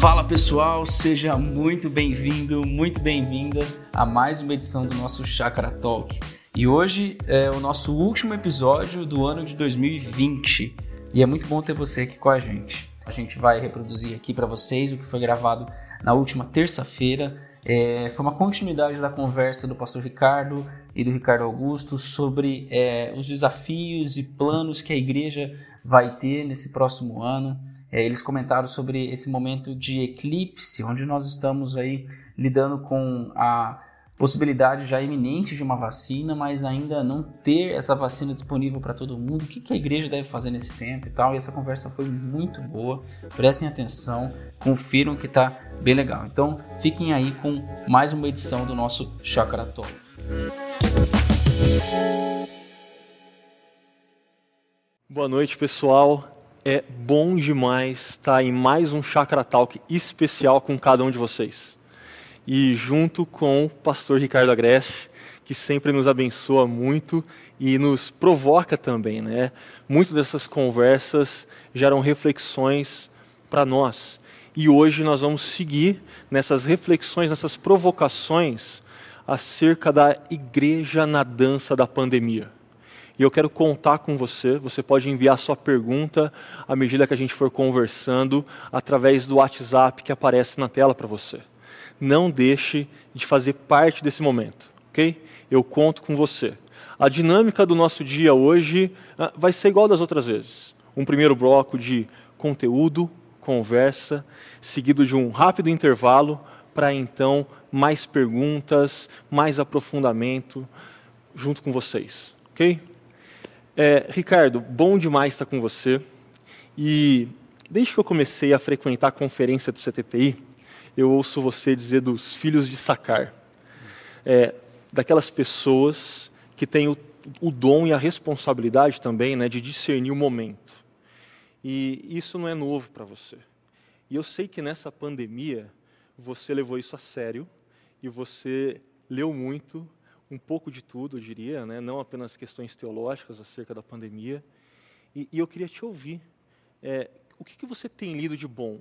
Fala pessoal, seja muito bem-vindo, muito bem-vinda a mais uma edição do nosso Chakra Talk. E hoje é o nosso último episódio do ano de 2020 e é muito bom ter você aqui com a gente. A gente vai reproduzir aqui para vocês o que foi gravado na última terça-feira. É, foi uma continuidade da conversa do pastor Ricardo e do Ricardo Augusto sobre é, os desafios e planos que a igreja vai ter nesse próximo ano. É, eles comentaram sobre esse momento de eclipse, onde nós estamos aí lidando com a possibilidade já iminente de uma vacina, mas ainda não ter essa vacina disponível para todo mundo. O que, que a igreja deve fazer nesse tempo e tal? E essa conversa foi muito boa. Prestem atenção, confiram que está bem legal. Então, fiquem aí com mais uma edição do nosso Chakra Talk. Boa noite, pessoal. É bom demais estar em mais um Chakra Talk especial com cada um de vocês. E junto com o pastor Ricardo Agreste, que sempre nos abençoa muito e nos provoca também, né? Muitas dessas conversas geram reflexões para nós. E hoje nós vamos seguir nessas reflexões, nessas provocações acerca da igreja na dança da pandemia. E eu quero contar com você. Você pode enviar sua pergunta à medida que a gente for conversando através do WhatsApp que aparece na tela para você. Não deixe de fazer parte desse momento, ok? Eu conto com você. A dinâmica do nosso dia hoje ah, vai ser igual das outras vezes. Um primeiro bloco de conteúdo, conversa, seguido de um rápido intervalo para então mais perguntas, mais aprofundamento junto com vocês, ok? É, Ricardo, bom demais estar com você. E desde que eu comecei a frequentar a conferência do CTPI, eu ouço você dizer dos filhos de Sacar. É, daquelas pessoas que têm o, o, dom e a responsabilidade também né, de discernir o momento. E isso não é novo para você. E eu sei que nessa pandemia você levou isso a sério e você leu muito, um pouco de tudo, eu diria, né? não apenas questões teológicas acerca da pandemia. E, e eu queria te ouvir. É, o que, que, você tem lido de bom?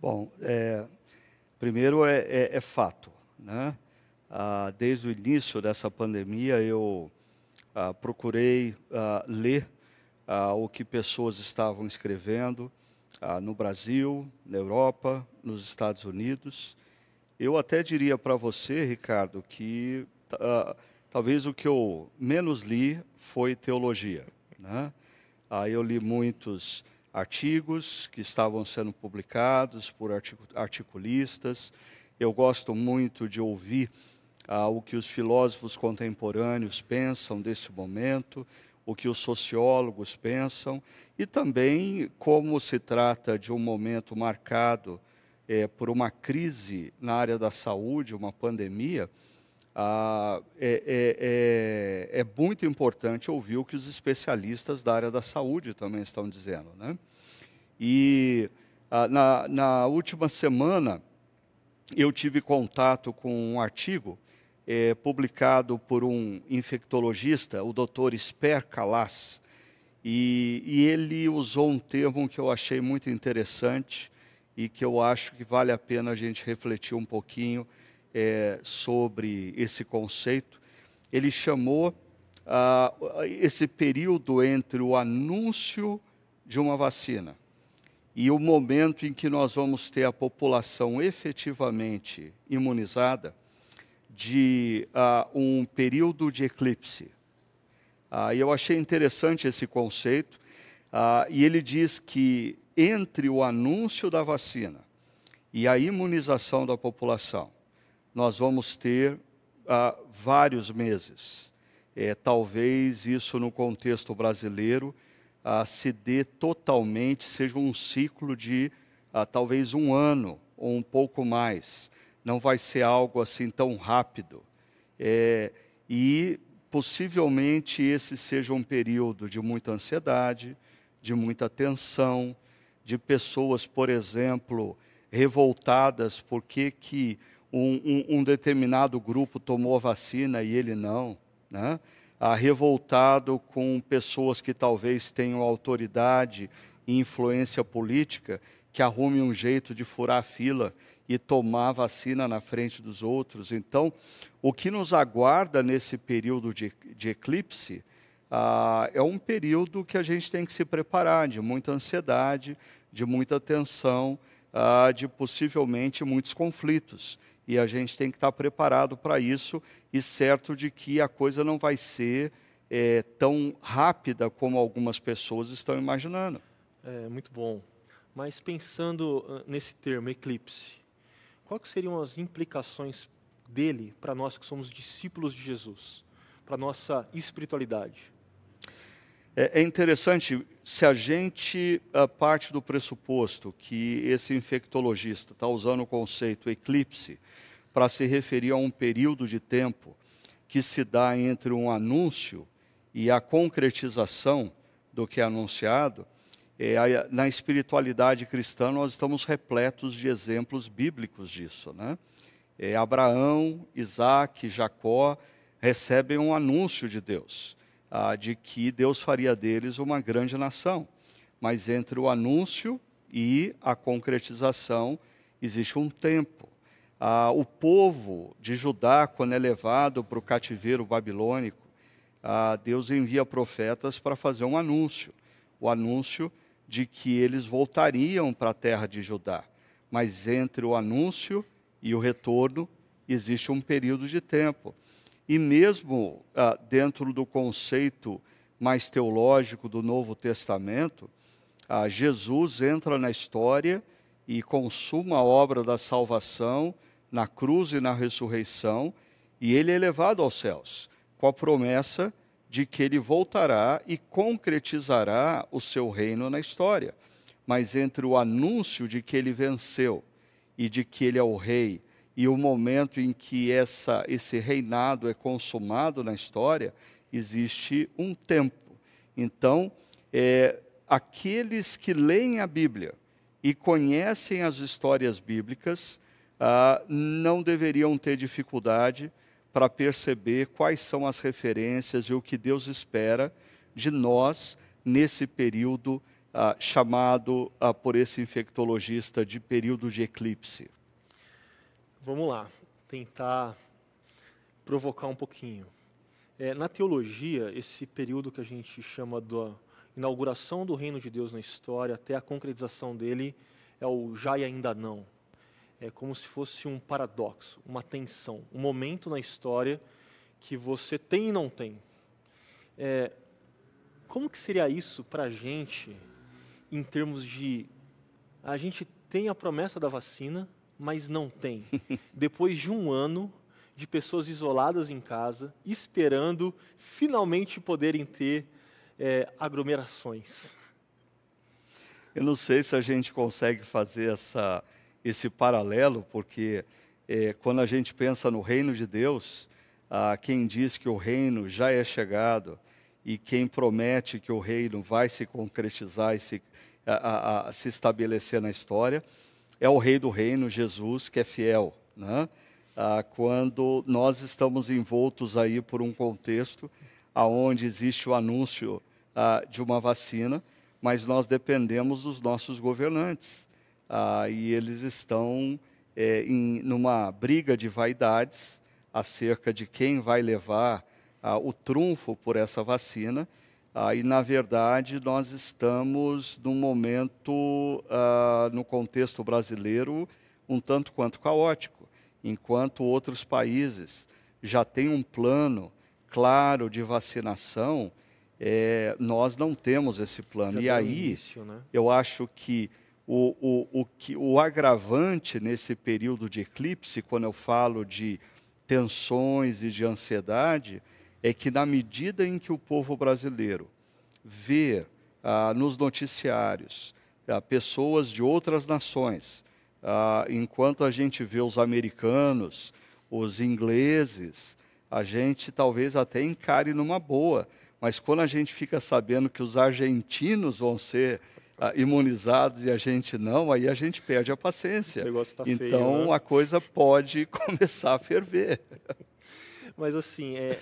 Bom, é, primeiro é, é, é, fato. Né? Ah, desde o início dessa pandemia, eu ah, procurei ah, ler ah, o que pessoas estavam escrevendo ah, no Brasil, na Europa, nos Estados Unidos. Eu até diria para você, Ricardo, que uh, talvez o que eu menos li foi teologia. Né? Eu li muitos artigos que estavam sendo publicados por articulistas. Eu gosto muito de ouvir uh, o que os filósofos contemporâneos pensam desse momento, o que os sociólogos pensam, e também como se trata de um momento marcado é, por uma crise na área da saúde, uma pandemia, ah, é, é, é, é, muito importante ouvir o que os especialistas da área da saúde também estão dizendo. Né? E ah, na, na, última semana, eu tive contato com um artigo é, publicado por um infectologista, o Dr. Sper Calas, e, e ele usou um termo que eu achei muito interessante, e que eu acho que vale a pena a gente refletir um pouquinho é, sobre esse conceito. Ele chamou ah, esse período entre o anúncio de uma vacina e o momento em que nós vamos ter a população efetivamente imunizada de ah, um período de eclipse. Ah, e eu achei interessante esse conceito, ah, e ele diz que entre o anúncio da vacina e a imunização da população, nós vamos ter ah, vários meses. É, talvez isso no contexto brasileiro ah, se dê totalmente, seja um ciclo de ah, talvez um ano ou um pouco mais. Não vai ser algo assim tão rápido. É, e possivelmente esse seja um período de muita ansiedade, de muita tensão, de pessoas, por exemplo, revoltadas porque que um, um, um determinado grupo tomou a vacina e ele não. né? ah, revoltado com pessoas que talvez tenham autoridade e influência política, que arrume um jeito de furar a fila e tomar vacina na frente dos outros. Então, o que nos aguarda nesse período de, de eclipse ah, é um período que a gente tem que se preparar, de muita ansiedade, de muita tensão, ah, de possivelmente muitos conflitos. E a gente tem que estar preparado para isso e certo de que a coisa não vai ser é, tão rápida como algumas pessoas estão imaginando. É muito bom. Mas pensando nesse termo, eclipse, quais seriam as implicações dele para nós que somos discípulos de Jesus, para nossa espiritualidade? É, é interessante, se a gente a parte do pressuposto que esse infectologista está usando o conceito eclipse para se referir a um período de tempo que se dá entre um anúncio e a concretização do que é anunciado, é, na espiritualidade cristã, nós estamos repletos de exemplos bíblicos disso. Né? É, Abraão, Isaac, Jacó recebem um anúncio de Deus, ah, de que Deus faria deles uma grande nação. Mas entre o anúncio e a concretização existe um tempo. Ah, o povo de Judá, quando é levado para o cativeiro babilônico, ah, Deus envia profetas para fazer um anúncio. O anúncio de que eles voltariam para a terra de Judá. Mas entre o anúncio e o retorno existe um período de tempo. E mesmo ah, dentro do conceito mais teológico do Novo Testamento, ah, Jesus entra na história e consuma a obra da salvação na cruz e na ressurreição, e ele é levado aos céus, com a promessa de que ele voltará e concretizará o seu reino na história. Mas entre o anúncio de que ele venceu e de que ele é o rei e o momento em que essa, esse reinado é consumado na história, existe um tempo. Então, é, aqueles que leem a Bíblia e conhecem as histórias bíblicas ah, não deveriam ter dificuldade para perceber quais são as referências e o que Deus espera de nós nesse período ah, chamado ah, por esse infectologista de período de eclipse. Vamos lá, tentar provocar um pouquinho. É, na teologia, esse período que a gente chama da inauguração do reino de Deus na história até a concretização dele é o já e ainda não é como se fosse um paradoxo, uma tensão, um momento na história que você tem e não tem. É, como que seria isso para a gente em termos de a gente tem a promessa da vacina, mas não tem. Depois de um ano de pessoas isoladas em casa, esperando finalmente poderem ter é, aglomerações. Eu não sei se a gente consegue fazer essa esse paralelo, porque é, quando a gente pensa no reino de Deus, ah, quem diz que o reino já é chegado e quem promete que o reino vai se concretizar e se, a, a, a, se estabelecer na história é o Rei do Reino, Jesus, que é fiel. Né? Ah, quando nós estamos envoltos aí por um contexto aonde existe o anúncio ah, de uma vacina, mas nós dependemos dos nossos governantes ah, e eles estão é, em numa briga de vaidades acerca de quem vai levar ah, o trunfo por essa vacina. Ah, e, na verdade, nós estamos num momento, ah, no contexto brasileiro, um tanto quanto caótico, enquanto outros países já têm um plano claro de vacinação, é, nós não temos esse plano. Já e aí, início, né? eu acho que o, o, o, que, o agravante nesse período de eclipse, quando eu falo de tensões e de ansiedade, é que na medida em que o povo brasileiro vê ah, nos noticiários ah, pessoas de outras nações, ah, enquanto a gente vê os americanos, os ingleses, a gente talvez até encare numa boa, mas quando a gente fica sabendo que os argentinos vão ser ah, imunizados e a gente não, aí a gente perde a paciência. Tá então feio, né? a coisa pode começar a ferver. Mas assim, é,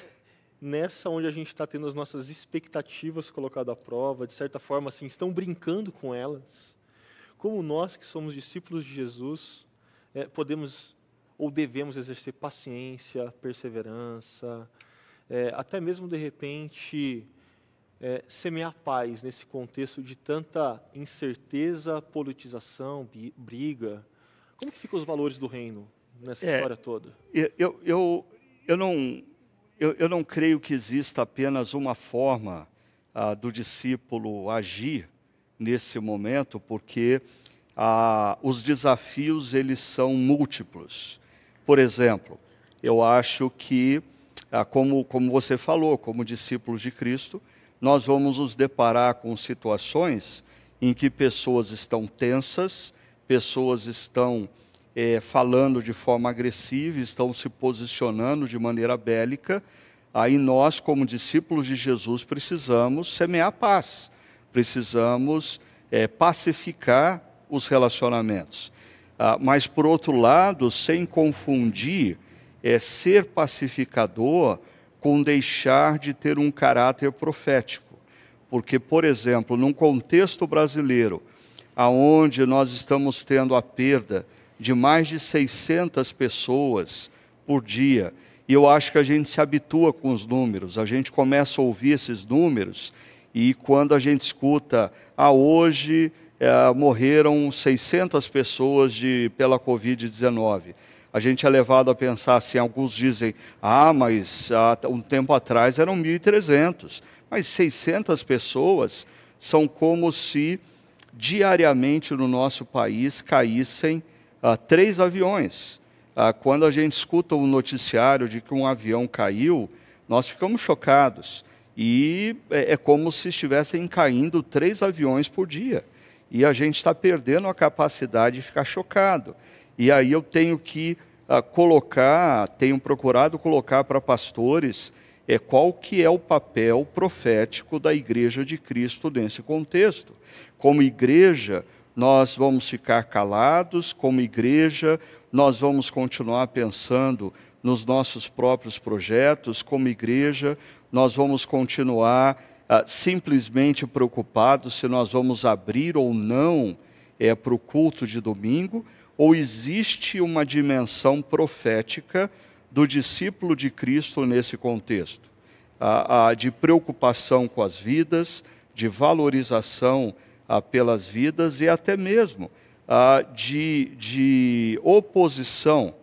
nessa onde a gente está tendo as nossas expectativas colocadas à prova, de certa forma, assim, estão brincando com elas, como nós que somos discípulos de Jesus, é, podemos ou devemos exercer paciência, perseverança, é, até mesmo de repente é, semear paz nesse contexto de tanta incerteza, politização, briga. Como que ficam os valores do reino nessa é, história toda? Eu, eu, eu, não, eu, eu não creio que exista apenas uma forma ah, do discípulo agir nesse momento, porque ah, os desafios eles são múltiplos. Por exemplo, eu acho que, ah, como, como você falou, como discípulos de Cristo, nós vamos nos deparar com situações em que pessoas estão tensas, pessoas estão é, falando de forma agressiva, estão se posicionando de maneira bélica. Aí nós, como discípulos de Jesus, precisamos semear paz, precisamos é, pacificar os relacionamentos. Ah, mas, por outro lado, sem confundir é, ser pacificador com deixar de ter um caráter profético. Porque, por exemplo, num contexto brasileiro, aonde nós estamos tendo a perda de mais de 600 pessoas por dia, e eu acho que a gente se habitua com os números, a gente começa a ouvir esses números, e quando a gente escuta, ah, hoje é, morreram 600 pessoas de, pela Covid-19. A gente é levado a pensar assim, alguns dizem, ah, mas há um tempo atrás eram 1.300. Mas 600 pessoas são como se diariamente no nosso país caíssem ah, três aviões. Ah, quando a gente escuta o um noticiário de que um avião caiu, nós ficamos chocados. E é, é como se estivessem caindo três aviões por dia e a gente está perdendo a capacidade de ficar chocado. E aí eu tenho que uh, colocar, tenho procurado colocar para pastores é, qual que é o papel profético da Igreja de Cristo nesse contexto. Como igreja, nós vamos ficar calados, como igreja, nós vamos continuar pensando nos nossos próprios projetos, como igreja, nós vamos continuar ah, simplesmente preocupados se nós vamos abrir ou não é, para o culto de domingo, ou existe uma dimensão profética do discípulo de Cristo nesse contexto? Ah, de preocupação com as vidas, de valorização ah, pelas vidas e até mesmo ah, de, de oposição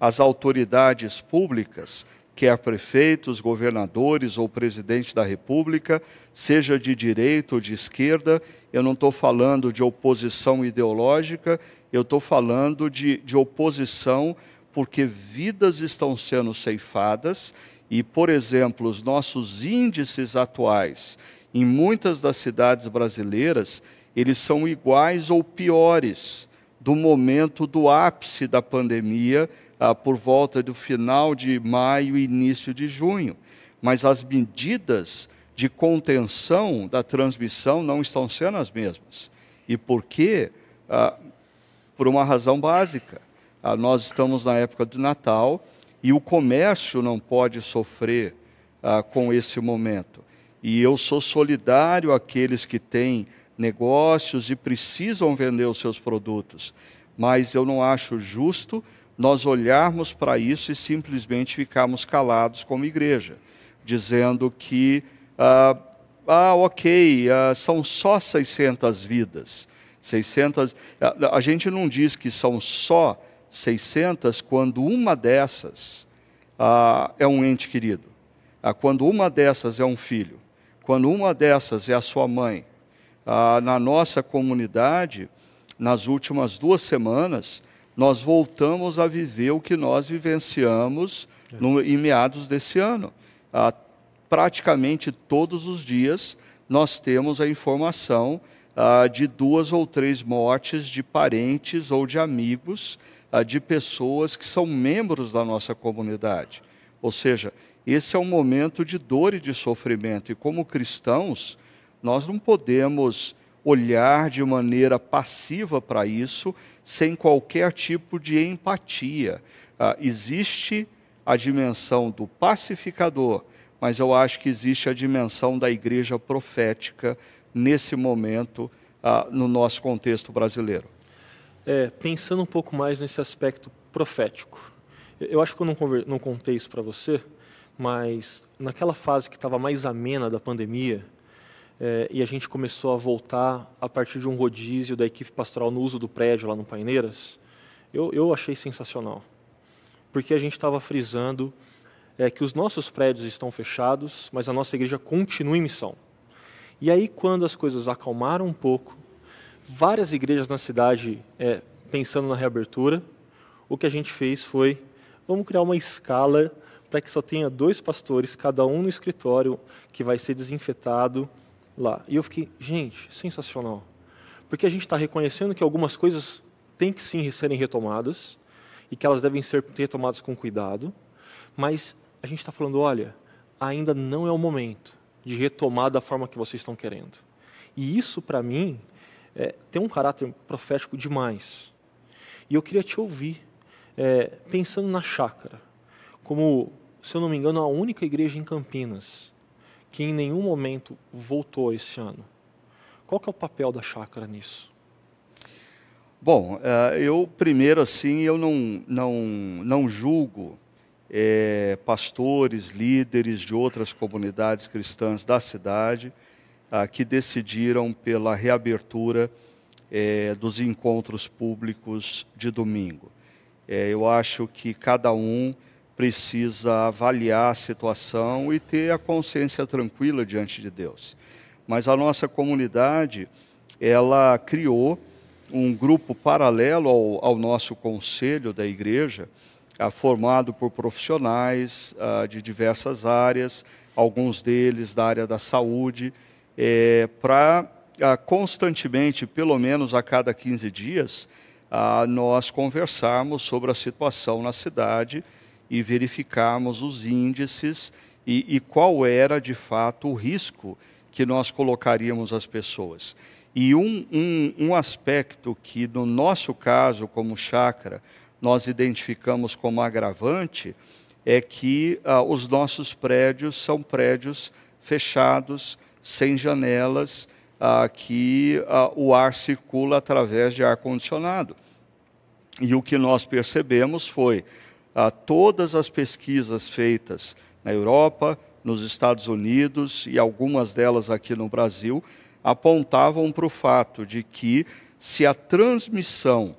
às autoridades públicas quer prefeitos, governadores ou presidente da República, seja de direita ou de esquerda, eu não estou falando de oposição ideológica, eu estou falando de, de oposição porque vidas estão sendo ceifadas e, por exemplo, os nossos índices atuais em muitas das cidades brasileiras, eles são iguais ou piores do momento do ápice da pandemia ah, por volta do final de maio e início de junho. Mas as medidas de contenção da transmissão não estão sendo as mesmas. E por quê? Ah, por uma razão básica. Ah, nós estamos na época do Natal e o comércio não pode sofrer ah, com esse momento. E eu sou solidário àqueles que têm negócios e precisam vender os seus produtos, mas eu não acho justo nós olharmos para isso e simplesmente ficarmos calados como igreja, dizendo que, ah, ah ok, ah, são só 600 vidas. 600, a, gente não diz que são só 600 quando uma dessas ah, é um ente querido, ah, quando uma dessas é um filho, quando uma dessas é a sua mãe. Ah, na nossa comunidade, nas últimas duas semanas, nós voltamos a viver o que nós vivenciamos no, em meados desse ano. Ah, praticamente todos os dias nós temos a informação ah, de duas ou três mortes de parentes ou de amigos ah, de pessoas que são membros da nossa comunidade. Ou seja, esse é um momento de dor e de sofrimento, e como cristãos, nós não podemos olhar de maneira passiva para isso, sem qualquer tipo de empatia. Ah, existe a dimensão do pacificador, mas eu acho que existe a dimensão da igreja profética nesse momento ah, no nosso contexto brasileiro. É, pensando um pouco mais nesse aspecto profético, eu acho que eu não, não contei isso para você, mas naquela fase que estava mais amena da pandemia, é, e a gente começou a voltar a partir de um rodízio da equipe pastoral no uso do prédio lá no Paineiras, eu, eu achei sensacional. Porque a gente estava frisando é, que os nossos prédios estão fechados, mas a nossa igreja continua em missão. E aí, quando as coisas acalmaram um pouco, várias igrejas na cidade é, pensando na reabertura, o que a gente fez foi, vamos criar uma escala para que só tenha dois pastores, cada um no escritório, que vai ser desinfetado lá. E eu fiquei, gente, sensacional. Porque a gente está reconhecendo que algumas coisas têm que sim serem retomadas, e que elas devem ser retomadas com cuidado, mas a gente está falando, olha, ainda não é o momento de retomar da forma que vocês estão querendo. E isso, para mim, é, tem um caráter profético demais. E eu queria te ouvir, é, pensando na chácara, como, se eu não me engano, a única igreja em Campinas que em nenhum momento voltou esse ano. Qual que é o papel da chácara nisso? Bom, é, eu primeiro assim, eu não, não, não julgo é, pastores, líderes de outras comunidades cristãs da cidade ah, que decidiram pela reabertura é, dos encontros públicos de domingo. É, eu acho que cada um precisa avaliar a situação e ter a consciência tranquila diante de Deus. Mas a nossa comunidade, ela criou um grupo paralelo ao, ao nosso conselho da igreja, ah, formado por profissionais ah, de diversas áreas, alguns deles da área da saúde, é, para ah, constantemente, pelo menos a cada 15 dias, nós conversarmos sobre a situação na cidade e verificarmos os índices e, e qual era de fato o risco que nós colocaríamos as pessoas. E um, um, um aspecto que, no nosso caso, como chácara, nós identificamos como agravante é que ah, os nossos prédios são prédios fechados, sem janelas, ah, que ah, o ar circula através de ar-condicionado. E o que nós percebemos foi ah, todas as pesquisas feitas na Europa, nos Estados Unidos e algumas delas aqui no Brasil apontavam para o fato de que se a transmissão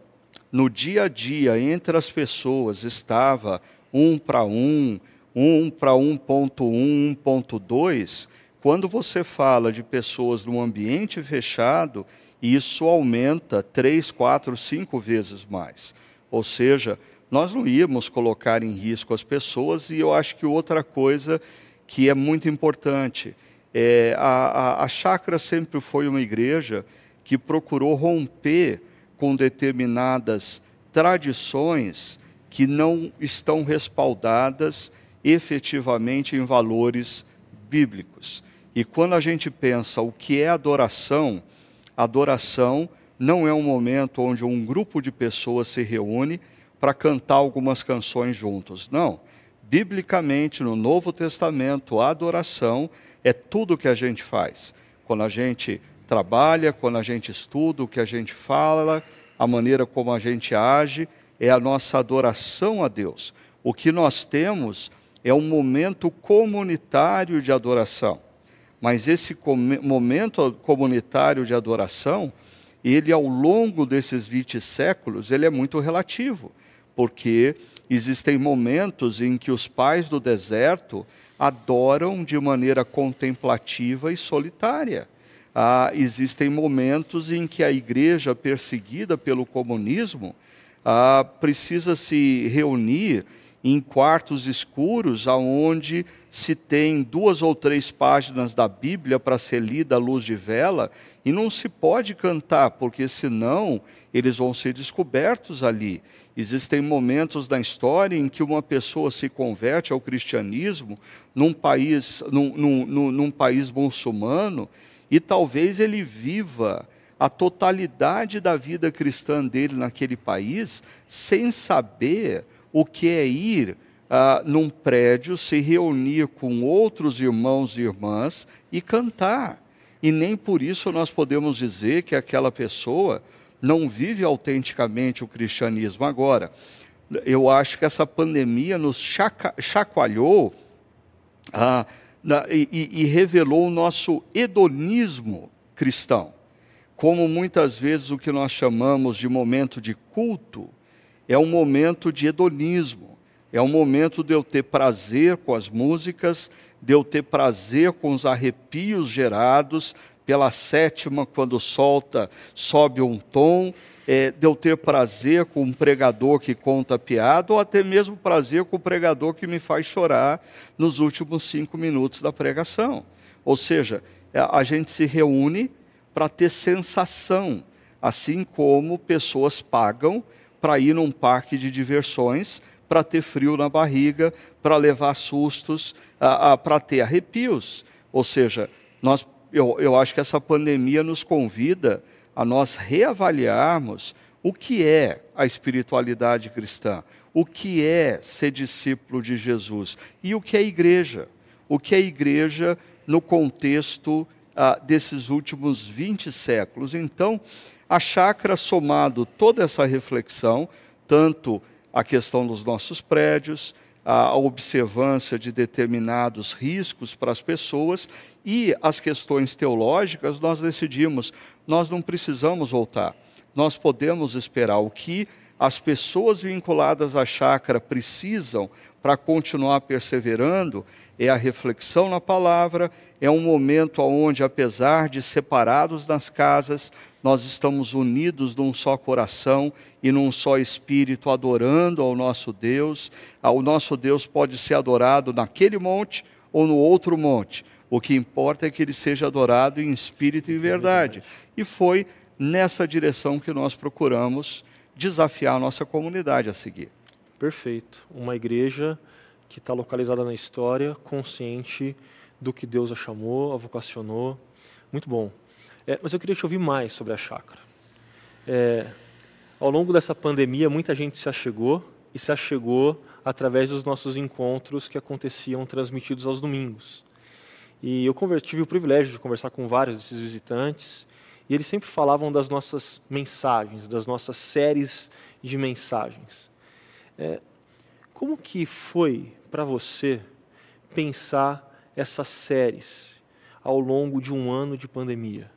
no dia a dia entre as pessoas estava um para um, um para 1.1, 1.2, quando você fala de pessoas num ambiente fechado, isso aumenta três, quatro, cinco vezes mais. Ou seja, nós não íamos colocar em risco as pessoas, e eu acho que outra coisa que é muito importante, é, a, a, a chácara sempre foi uma igreja que procurou romper com determinadas tradições que não estão respaldadas efetivamente em valores bíblicos. E quando a gente pensa o que é adoração, adoração não é um momento onde um grupo de pessoas se reúne para cantar algumas canções juntos. Não. Biblicamente, no Novo Testamento, a adoração é tudo que a gente faz. Quando a gente trabalha, quando a gente estuda, o que a gente fala, a maneira como a gente age, é a nossa adoração a Deus. O que nós temos é um momento comunitário de adoração. Mas esse momento comunitário de adoração, ele ao longo desses 20 séculos, ele é muito relativo, porque existem momentos em que os pais do deserto adoram de maneira contemplativa e solitária ah, existem momentos em que a igreja perseguida pelo comunismo ah, precisa se reunir em quartos escuros, aonde se tem duas ou três páginas da Bíblia para ser lida à luz de vela, e não se pode cantar, porque senão eles vão ser descobertos ali. Existem momentos na história em que uma pessoa se converte ao cristianismo num país, num, num, num país muçulmano, e talvez ele viva a totalidade da vida cristã dele naquele país sem saber o que é ir ah, num prédio, se reunir com outros irmãos e irmãs e cantar. E nem por isso nós podemos dizer que aquela pessoa não vive autenticamente o cristianismo. Agora, eu acho que essa pandemia nos chacoalhou ah, e, e revelou o nosso hedonismo cristão. Como muitas vezes o que nós chamamos de momento de culto é um momento de hedonismo, é um momento de eu ter prazer com as músicas, de eu ter prazer com os arrepios gerados pela sétima, quando solta, sobe um tom, é, de eu ter prazer com um pregador que conta piada, ou até mesmo prazer com o pregador que me faz chorar nos últimos cinco minutos da pregação. Ou seja, é, a gente se reúne para ter sensação, assim como pessoas pagam para ir num parque de diversões, para ter frio na barriga, para levar sustos, para ter arrepios. Ou seja, nós, eu, eu acho que essa pandemia nos convida a nós reavaliarmos o que é a espiritualidade cristã, o que é ser discípulo de Jesus e o que é igreja. O que é igreja no contexto ah, desses últimos 20 séculos. Então, a chácara, somado toda essa reflexão, tanto a questão dos nossos prédios, a observância de determinados riscos para as pessoas e as questões teológicas, nós decidimos nós não precisamos voltar. Nós podemos esperar o que as pessoas vinculadas à chácara precisam para continuar perseverando é a reflexão na palavra, é um momento onde, apesar de separados nas casas, nós estamos unidos num só coração e num só espírito, adorando ao nosso Deus. Ah, o nosso Deus pode ser adorado naquele monte ou no outro monte, o que importa é que ele seja adorado em espírito e verdade. E foi nessa direção que nós procuramos desafiar a nossa comunidade a seguir. Perfeito. Uma igreja que está localizada na história, consciente do que Deus a chamou, a vocacionou. Muito bom. É, mas eu queria te ouvir mais sobre a chácara. É, ao longo dessa pandemia, muita gente se achegou e se achegou através dos nossos encontros que aconteciam transmitidos aos domingos. E eu tive o privilégio de conversar com vários desses visitantes, e eles sempre falavam das nossas mensagens, das nossas séries de mensagens. É, como que foi para você pensar essas séries ao longo de um ano de pandemia?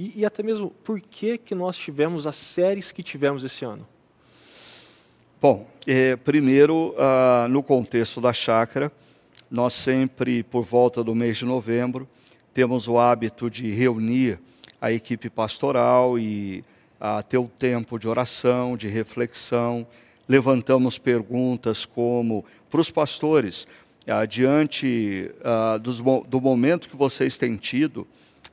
E, e até mesmo por que, que nós tivemos as séries que tivemos esse ano? Bom, é, primeiro, ah, no contexto da chácara, nós sempre, por volta do mês de novembro, temos o hábito de reunir a equipe pastoral e a ter o tempo de oração, de reflexão. Levantamos perguntas como para os pastores, ah, diante ah, dos, do momento que vocês têm tido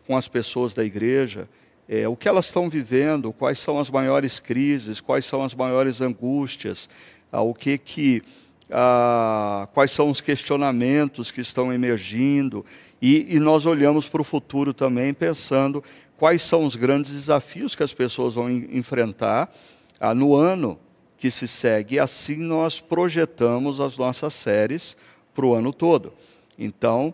com as pessoas da igreja, é, o que elas estão vivendo, quais são as maiores crises, quais são as maiores angústias, ah, o que que ah, quais são os questionamentos que estão emergindo, e, e nós olhamos para o futuro também pensando quais são os grandes desafios que as pessoas vão enfrentar ah, no ano que se segue. E assim nós projetamos as nossas séries para o ano todo. Então,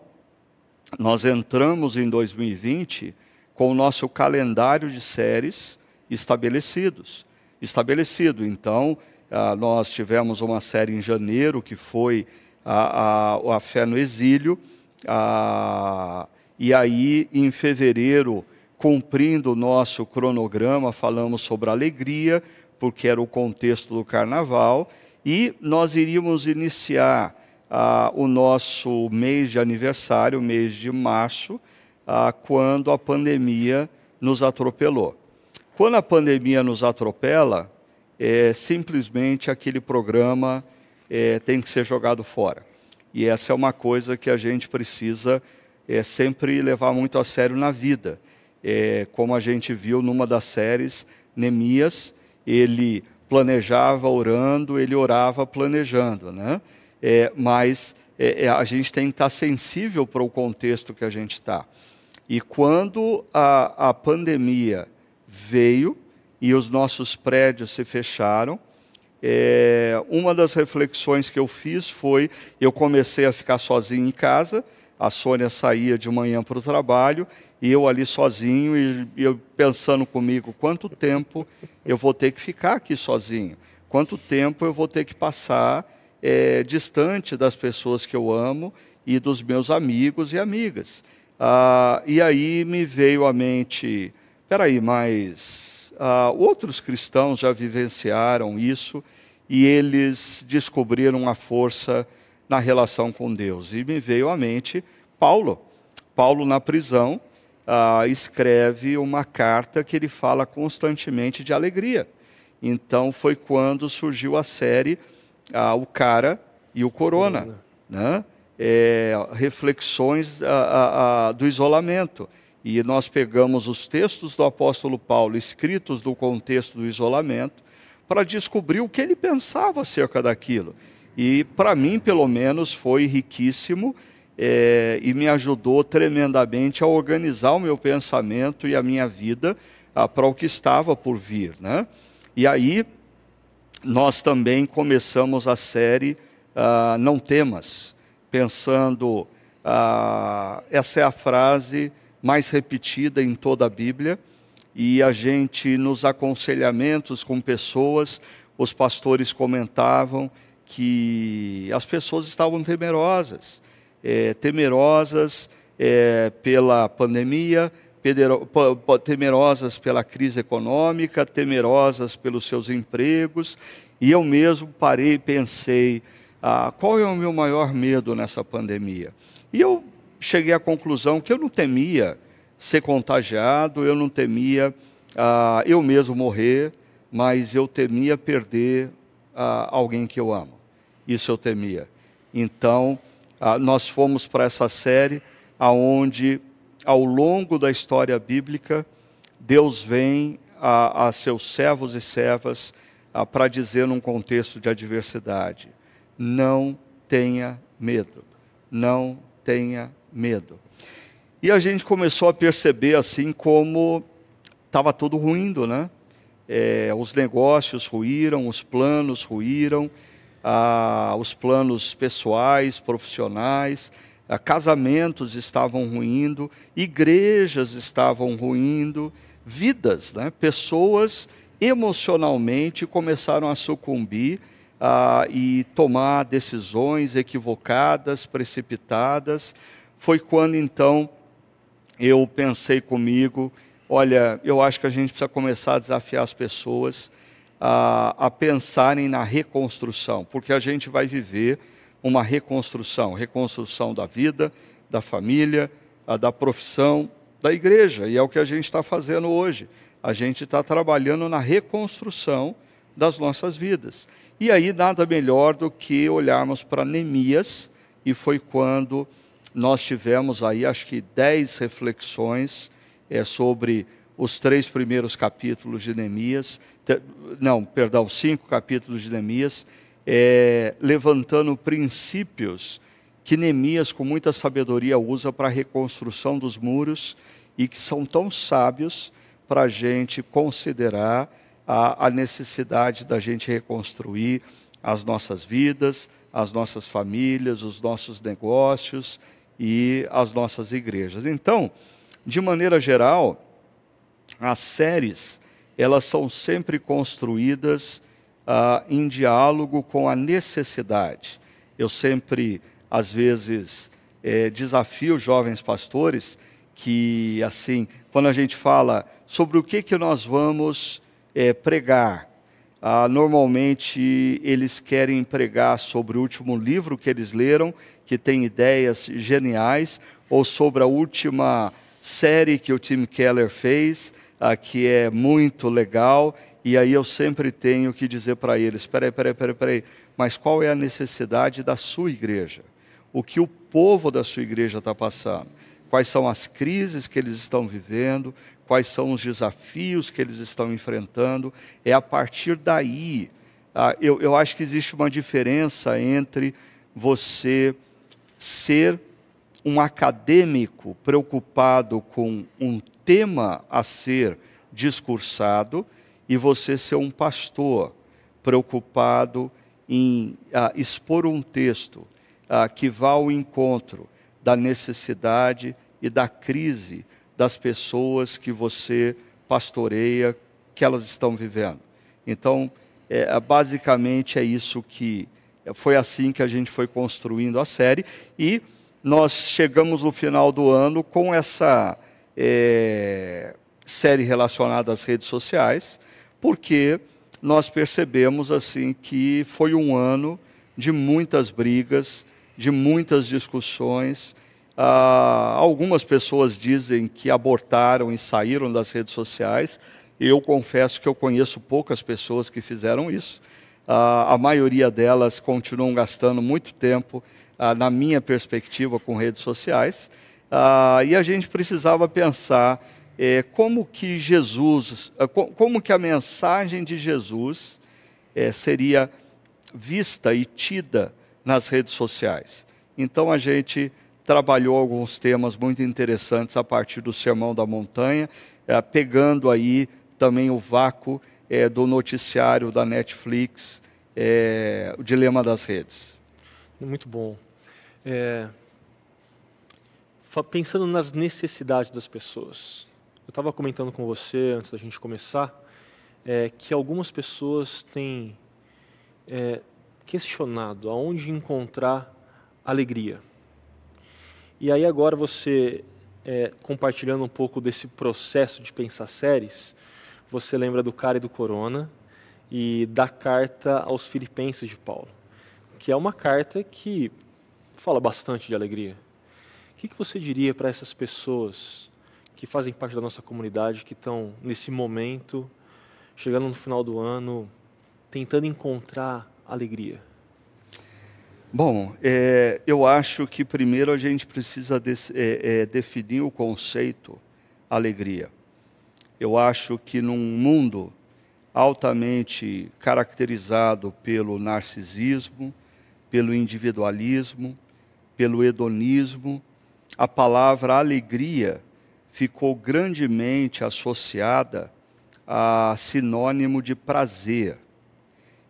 nós entramos em 2020 com o nosso calendário de séries estabelecidos. Estabelecido. Então, ah, nós tivemos uma série em janeiro que foi a, a, a Fé no Exílio, ah, e aí em fevereiro, cumprindo o nosso cronograma, falamos sobre alegria, porque era o contexto do carnaval, e nós iríamos iniciar ah, o nosso mês de aniversário, mês de março, ah, quando a pandemia nos atropelou. Quando a pandemia nos atropela, é, simplesmente aquele programa é, tem que ser jogado fora. E essa é uma coisa que a gente precisa é, sempre levar muito a sério na vida. É, como a gente viu numa das séries, Neemias, ele planejava orando, ele orava planejando, né? É, mas é, é, a gente tem que estar sensível para o contexto que a gente está. E quando a, a pandemia veio, e os nossos prédios se fecharam, é, uma das reflexões que eu fiz foi: eu comecei a ficar sozinho em casa, a Sônia saía de manhã para o trabalho, e eu ali sozinho, e, eu pensando comigo: quanto tempo eu vou ter que ficar aqui sozinho? Quanto tempo eu vou ter que passar é, distante das pessoas que eu amo e dos meus amigos e amigas? Ah, e aí me veio à mente: peraí, mas ah, outros cristãos já vivenciaram isso e eles descobriram a força na relação com Deus. E me veio à mente Paulo. Paulo, na prisão, ah, escreve uma carta que ele fala constantemente de alegria. Então, foi quando surgiu a série ah, O Cara e o Corona. Corona. Né? É, reflexões do isolamento. E nós pegamos os textos do apóstolo Paulo, escritos no contexto do isolamento, para descobrir o que ele pensava acerca daquilo. E, para mim, pelo menos, foi riquíssimo é, e me ajudou tremendamente a organizar o meu pensamento e a minha vida ah, para o que estava por vir. Né? E aí, nós também começamos a série ah, Não Temas, pensando, ah, essa é a frase mais repetida em toda a Bíblia, e a gente, nos aconselhamentos com pessoas, os pastores comentavam que as pessoas estavam temerosas, é, temerosas é, pela pandemia, temerosas pela crise econômica, temerosas pelos seus empregos, e eu mesmo parei e pensei: ah, qual é o meu maior medo nessa pandemia? E eu cheguei à conclusão que eu não temia ser contagiado, eu não temia ah, eu mesmo morrer, mas eu temia perder ah, alguém que eu amo. Isso eu temia. Então, ah, nós fomos para essa série aonde, ao longo da história bíblica, Deus vem a, a seus servos e servas para dizer num contexto de adversidade: não tenha medo, não tenha medo. E a gente começou a perceber assim como estava tudo ruindo, né? É, os negócios ruíram, os planos ruíram, ah, os planos pessoais, profissionais, casamentos estavam ruindo, igrejas estavam ruindo, vidas, né? pessoas emocionalmente começaram a sucumbir ah, e tomar decisões equivocadas, precipitadas. Foi quando então eu pensei comigo, olha, eu acho que a gente precisa começar a desafiar as pessoas a, a pensarem na reconstrução, porque a gente vai viver uma reconstrução, reconstrução da vida, da família, da profissão, da igreja, e é o que a gente está fazendo hoje. A gente está trabalhando na reconstrução das nossas vidas. E aí nada melhor do que olharmos para Neemias, e foi quando nós tivemos aí, acho que, dez reflexões é, sobre os três primeiros capítulos de Neemias, não, perdão, cinco capítulos de Neemias, é, levantando princípios que Neemias, com muita sabedoria, usa para a reconstrução dos muros e que são tão sábios para a gente considerar a, a necessidade da gente reconstruir as nossas vidas, as nossas famílias, os nossos negócios e as nossas igrejas. Então, de maneira geral, as séries elas são sempre construídas ah, em diálogo com a necessidade. Eu sempre, às vezes, é, desafio jovens pastores que, assim, quando a gente fala sobre o que, que nós vamos é, pregar, ah, normalmente eles querem pregar sobre o último livro que eles leram que tem ideias geniais, ou sobre a última série que o Tim Keller fez, uh, que é muito legal, e aí eu sempre tenho que dizer para eles: espera aí, espera aí, espera aí, mas qual é a necessidade da sua igreja? O que o povo da sua igreja está passando? Quais são as crises que eles estão vivendo? Quais são os desafios que eles estão enfrentando? É a partir daí. Uh, eu, eu acho que existe uma diferença entre você ser um acadêmico preocupado com um tema a ser discursado e você ser um pastor preocupado em uh, expor um texto uh, que vá ao encontro da necessidade e da crise das pessoas que você pastoreia, que elas estão vivendo. Então, é, basicamente é isso que foi assim que a gente foi construindo a série e nós chegamos no final do ano com essa é, série relacionada às redes sociais, porque nós percebemos assim que foi um ano de muitas brigas, de muitas discussões. Ah, algumas pessoas dizem que abortaram e saíram das redes sociais. Eu confesso que eu conheço poucas pessoas que fizeram isso. Ah, a maioria delas continuam gastando muito tempo, ah, na minha perspectiva, com redes sociais. Ah, e a gente precisava pensar é, como que Jesus, ah, como que a mensagem de Jesus é, seria vista e tida nas redes sociais. Então a gente trabalhou alguns temas muito interessantes a partir do Sermão da Montanha, é, pegando aí também o vácuo é, do noticiário da Netflix, é, o dilema das redes. Muito bom. É, pensando nas necessidades das pessoas, eu estava comentando com você antes da gente começar é, que algumas pessoas têm é, questionado aonde encontrar alegria. E aí agora você é, compartilhando um pouco desse processo de pensar séries, você lembra do cara e do corona e da carta aos filipenses de Paulo, que é uma carta que fala bastante de alegria. O que, que você diria para essas pessoas que fazem parte da nossa comunidade, que estão nesse momento, chegando no final do ano, tentando encontrar alegria? Bom, é, eu acho que primeiro a gente precisa de, é, é, definir o conceito alegria. Eu acho que num mundo altamente caracterizado pelo narcisismo, pelo individualismo, pelo hedonismo, a palavra alegria ficou grandemente associada a sinônimo de prazer.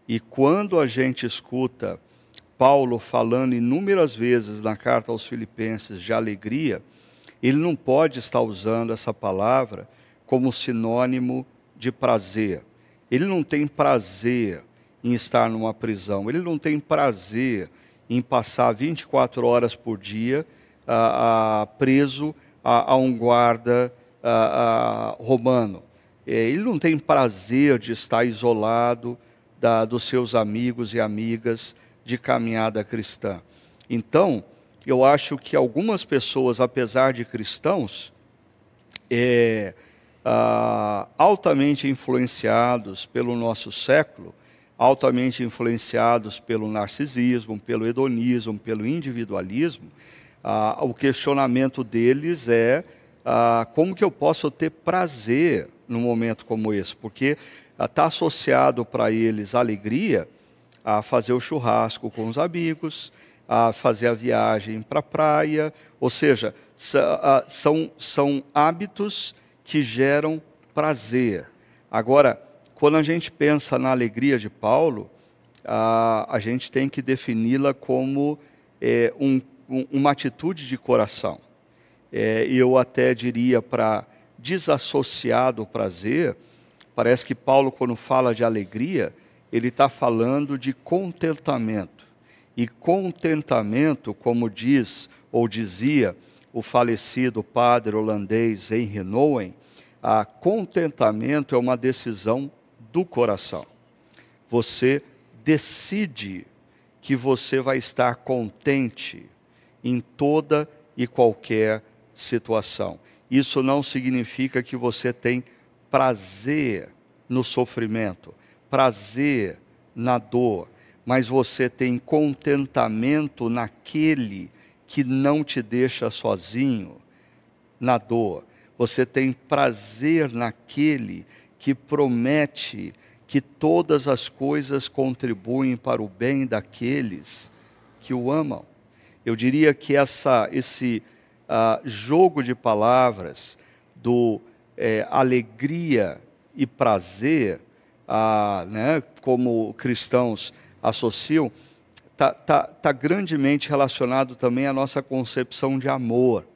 E quando a gente escuta Paulo falando inúmeras vezes na carta aos Filipenses de alegria, ele não pode estar usando essa palavra como sinônimo de prazer. Ele não tem prazer em estar numa prisão, ele não tem prazer em passar 24 horas por dia ah, ah, preso a, a, um guarda ah, romano. É, ele não tem prazer de estar isolado da, dos seus amigos e amigas de caminhada cristã. Então, eu acho que algumas pessoas, apesar de cristãos, é, ah, altamente influenciados pelo nosso século, altamente influenciados pelo narcisismo, pelo hedonismo, pelo individualismo, ah, o questionamento deles é ah, como que eu posso ter prazer num momento como esse? Porque está associado para eles alegria a fazer o churrasco com os amigos, a fazer a viagem para a praia, ou seja, são, são hábitos que geram prazer. Agora, quando a gente pensa na alegria de Paulo, a, a gente tem que defini-la como é, um, um, uma atitude de coração. É, eu até diria para desassociar do prazer, parece que Paulo, quando fala de alegria, ele está falando de contentamento. E contentamento, como diz ou dizia o falecido padre holandês Henry Nouwen, a contentamento é uma decisão do coração. Você decide que você vai estar contente em toda e qualquer situação. Isso não significa que você tem prazer no sofrimento prazer na dor, mas você tem contentamento naquele que não te deixa sozinho na dor. Você tem prazer naquele que promete que todas as coisas contribuem para o bem daqueles que o amam. Eu diria que essa, esse uh, jogo de palavras do é, alegria e prazer ah, né, como cristãos associam, está tá, tá grandemente relacionado também à nossa concepção de amor.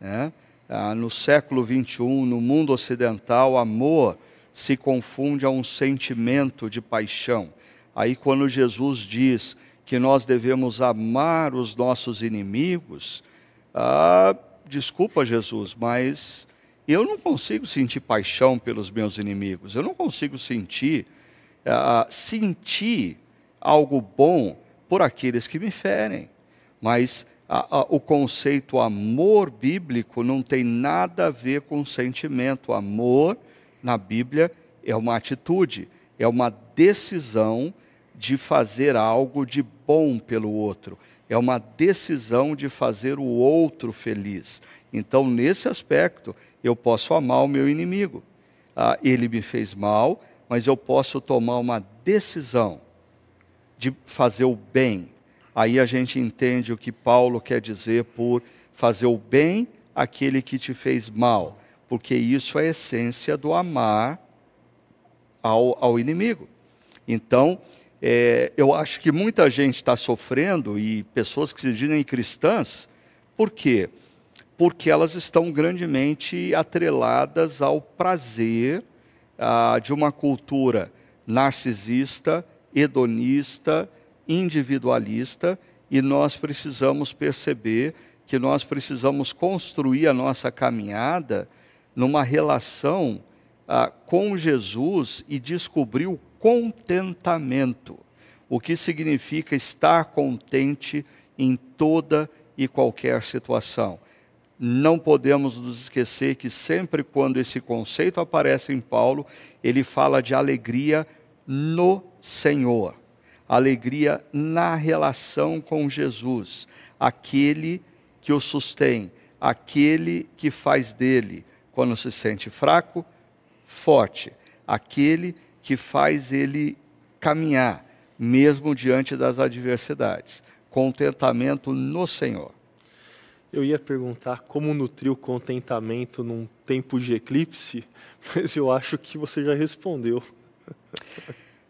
Né? Ah, no século XXI, no mundo ocidental, amor se confunde a um sentimento de paixão. Aí, quando Jesus diz que nós devemos amar os nossos inimigos, ah, desculpa, Jesus, mas eu não consigo sentir paixão pelos meus inimigos, eu não consigo sentir, ah, sentir algo bom por aqueles que me ferem. Mas a, a, o conceito amor bíblico não tem nada a ver com sentimento. Amor, na Bíblia, é uma atitude, é uma decisão de fazer algo de bom pelo outro, é uma decisão de fazer o outro feliz. Então, nesse aspecto, eu posso amar o meu inimigo. Ah, ele me fez mal, mas eu posso tomar uma decisão de fazer o bem. Aí a gente entende o que Paulo quer dizer por fazer o bem àquele que te fez mal, porque isso é a essência do amar ao, ao inimigo. Então, é, eu acho que muita gente está sofrendo, e pessoas que se dizem cristãs, por quê? Porque elas estão grandemente atreladas ao prazer ah, de uma cultura narcisista, hedonista, individualista, e nós precisamos perceber que nós precisamos construir a nossa caminhada numa relação ah, com Jesus e descobrir o contentamento, o que significa estar contente em toda e qualquer situação. Não podemos nos esquecer que sempre quando esse conceito aparece em Paulo, ele fala de alegria no Senhor, alegria na relação com Jesus, aquele que o sustém, aquele que faz dele, quando se sente fraco, forte, aquele que faz ele caminhar, mesmo diante das adversidades. Contentamento no Senhor. Eu ia perguntar como nutrir o contentamento num tempo de eclipse, mas eu acho que você já respondeu.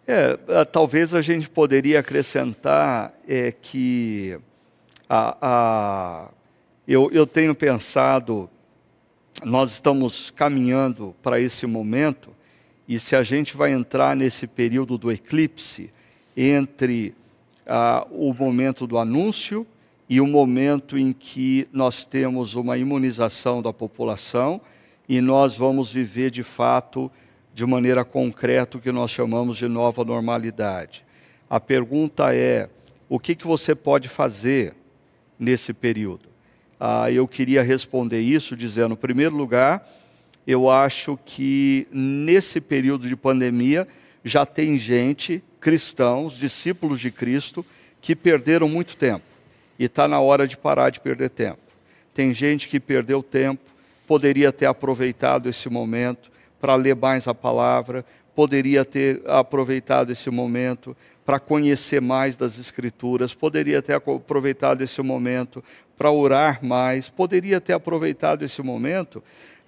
É, é, talvez a gente poderia acrescentar é, que a, a, eu, eu tenho pensado, nós estamos caminhando para esse momento, e se a gente vai entrar nesse período do eclipse, entre ah, o momento do anúncio e o momento em que nós temos uma imunização da população e nós vamos viver de fato de maneira concreta o que nós chamamos de nova normalidade. A pergunta é: o que, que você pode fazer nesse período? Ah, eu queria responder isso dizendo, em primeiro lugar, eu acho que nesse período de pandemia já tem gente, cristãos, discípulos de Cristo, que perderam muito tempo e está na hora de parar de perder tempo. Tem gente que perdeu tempo, poderia ter aproveitado esse momento para ler mais a palavra, poderia ter aproveitado esse momento para conhecer mais das Escrituras, poderia ter aproveitado esse momento para orar mais, poderia ter aproveitado esse momento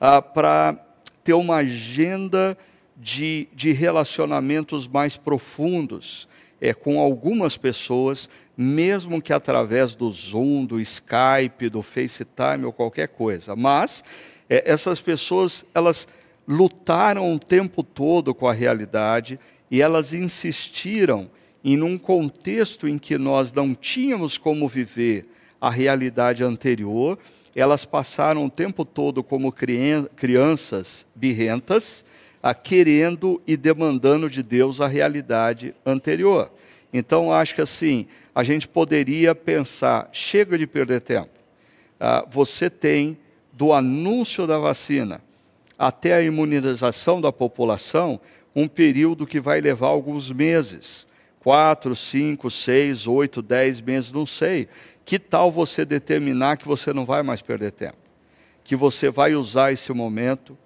ah, para ter uma agenda de, de relacionamentos mais profundos é, com algumas pessoas, mesmo que através do Zoom, do Skype, do FaceTime ou qualquer coisa. Mas é, essas pessoas, elas lutaram o tempo todo com a realidade e elas insistiram em um contexto em que nós não tínhamos como viver a realidade anterior, elas passaram o tempo todo como crianças birrentas, a querendo e demandando de Deus a realidade anterior. Então, acho que assim, a gente poderia pensar: chega de perder tempo. Ah, você tem, do anúncio da vacina até a imunização da população, um período que vai levar alguns meses quatro, cinco, seis, oito, dez meses, não sei. Que tal você determinar que você não vai mais perder tempo? Que você vai usar esse momento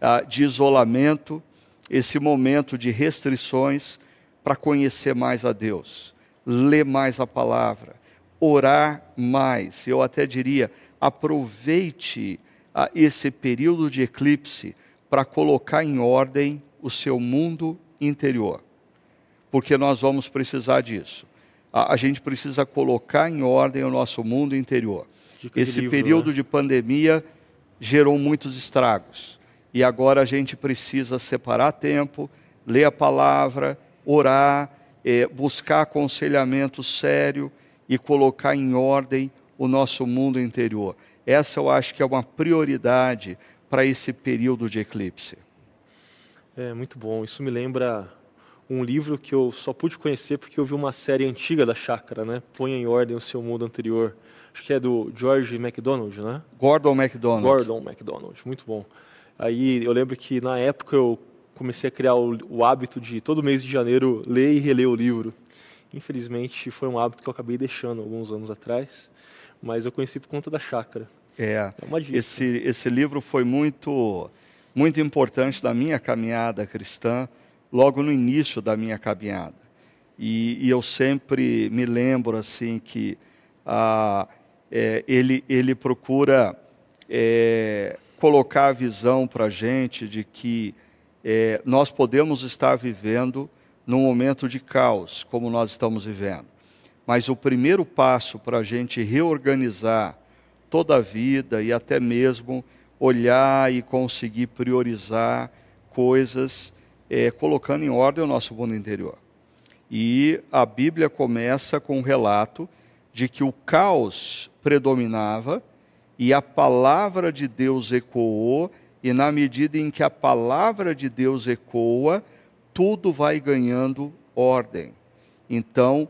ah, de isolamento, esse momento de restrições, para conhecer mais a Deus, ler mais a palavra, orar mais. Eu até diria, aproveite esse período de eclipse para colocar em ordem o seu mundo interior, porque nós vamos precisar disso. A, a gente precisa colocar em ordem o nosso mundo interior. Dica Esse livro, período né? de pandemia gerou muitos estragos. E agora a gente precisa separar tempo, ler a palavra, orar, é, buscar aconselhamento sério e colocar em ordem o nosso mundo interior. Essa eu acho que é uma prioridade para esse período de eclipse. É muito bom. Isso me lembra um livro que eu só pude conhecer porque eu vi uma série antiga da Chácara, né? Ponha em ordem o seu mundo anterior. Acho que é do George MacDonald, né? Gordon MacDonald. Gordon MacDonald, muito bom. Aí eu lembro que na época eu comecei a criar o, o hábito de todo mês de janeiro ler e reler o livro. Infelizmente foi um hábito que eu acabei deixando alguns anos atrás, mas eu conheci por conta da chácara. É, é esse, esse livro foi muito, muito importante na minha caminhada cristã, logo no início da minha caminhada. E, e eu sempre me lembro assim que ah, é, ele, ele procura é, colocar a visão para a gente de que é, nós podemos estar vivendo num momento de caos, como nós estamos vivendo. Mas o primeiro passo para a gente reorganizar toda a vida e até mesmo olhar e conseguir priorizar coisas, é, colocando em ordem o nosso mundo interior. E a Bíblia começa com um relato de que o caos predominava e a palavra de Deus ecoou e na medida em que a palavra de Deus ecoa, tudo vai ganhando ordem. Então,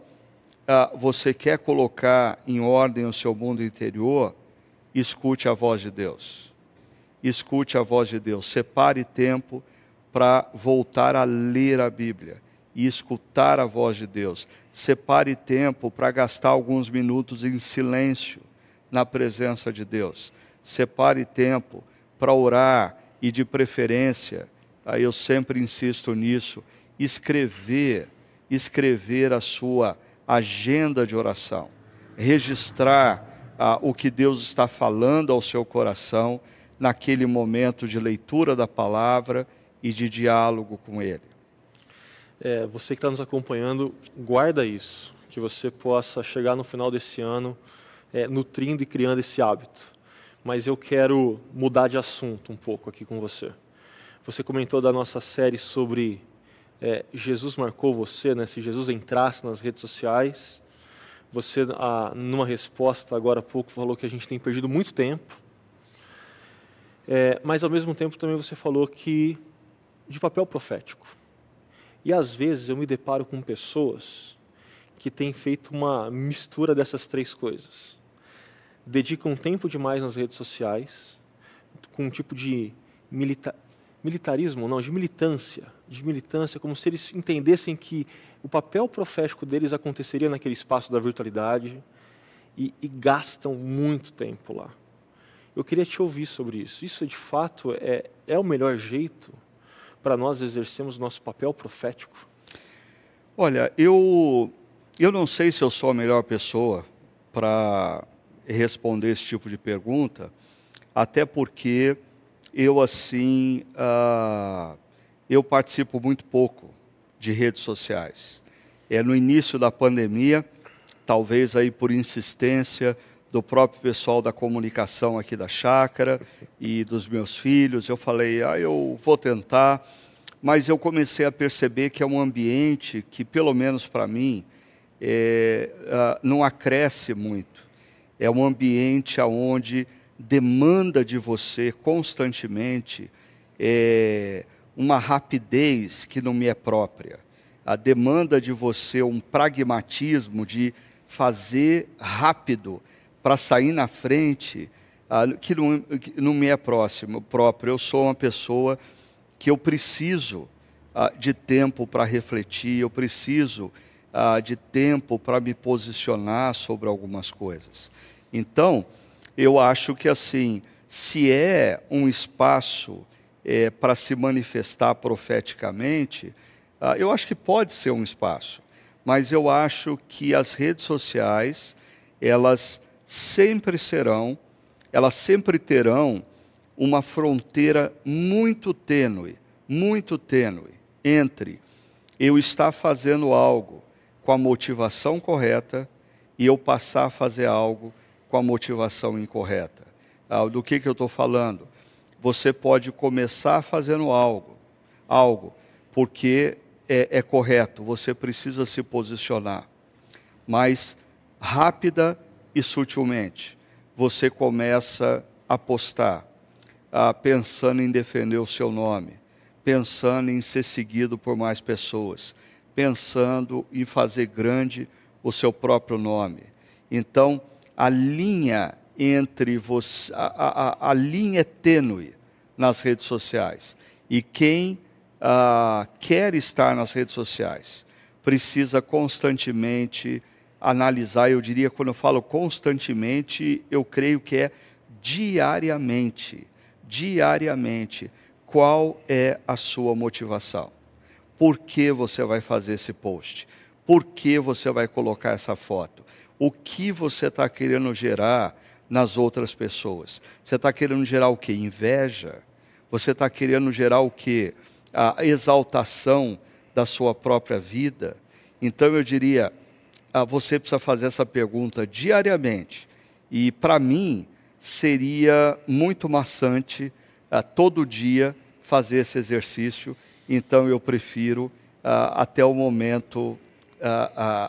ah, você quer colocar em ordem o seu mundo interior? Escute a voz de Deus. Escute a voz de Deus. Separe tempo para voltar a ler a Bíblia e escutar a voz de Deus. Separe tempo para gastar alguns minutos em silêncio na presença de Deus. Separe tempo para orar e, de preferência, aí eu sempre insisto nisso, escrever, escrever a sua agenda de oração, registrar ah, o que Deus está falando ao seu coração naquele momento de leitura da palavra e de diálogo com Ele. É, você que está nos acompanhando, guarda isso, que você possa chegar no final desse ano é, nutrindo e criando esse hábito mas eu quero mudar de assunto um pouco aqui com você. Você comentou da nossa série sobre é, Jesus marcou você, né? se Jesus entrasse nas redes sociais. Você, numa resposta agora há pouco, falou que a gente tem perdido muito tempo. É, mas, ao mesmo tempo, também você falou que de papel profético. E, às vezes, eu me deparo com pessoas que têm feito uma mistura dessas três coisas dedicam tempo demais nas redes sociais, com um tipo de milita militarismo, não, de militância, de militância, como se eles entendessem que o papel profético deles aconteceria naquele espaço da virtualidade e, e gastam muito tempo lá. Eu queria te ouvir sobre isso. Isso, de fato, é, é o melhor jeito para nós exercermos nosso papel profético? Olha, eu, eu não sei se eu sou a melhor pessoa para responder esse tipo de pergunta, até porque eu assim uh, eu participo muito pouco de redes sociais. É no início da pandemia, talvez aí por insistência do próprio pessoal da comunicação aqui da chácara e dos meus filhos, eu falei, ah, eu vou tentar, mas eu comecei a perceber que é um ambiente que, pelo menos para mim, é, uh, não acresce muito. É um ambiente onde demanda de você constantemente é, uma rapidez que não me é própria. A demanda de você um pragmatismo de fazer rápido para sair na frente, que, não, que não me é próximo, próprio. Eu sou uma pessoa que eu preciso de tempo para refletir, eu preciso de tempo para me posicionar sobre algumas coisas. Então, eu acho que assim, se é um espaço é, para se manifestar profeticamente, ah, eu acho que pode ser um espaço, mas eu acho que as redes sociais, elas sempre serão, elas sempre terão uma fronteira muito tênue, muito tênue entre eu estar fazendo algo com a motivação correta e eu passar a fazer algo com a motivação incorreta. Ah, do que, que eu estou falando? Você pode começar fazendo algo, algo, porque é, é correto, você precisa se posicionar, mas rápida e sutilmente você começa a postar, ah, pensando em defender o seu nome, pensando em ser seguido por mais pessoas, pensando em fazer grande o seu próprio nome. Então, a linha entre você, a, a, a linha é tênue nas redes sociais. E quem ah, quer estar nas redes sociais precisa constantemente analisar, eu diria, quando eu falo constantemente, eu creio que é diariamente, diariamente, qual é a sua motivação? Por que você vai fazer esse post? Por que você vai colocar essa foto? O que você está querendo gerar nas outras pessoas? Você está querendo gerar o que? Inveja? Você está querendo gerar o que? A exaltação da sua própria vida? Então eu diria, você precisa fazer essa pergunta diariamente. E para mim seria muito maçante ah, todo dia fazer esse exercício. Então eu prefiro ah, até o momento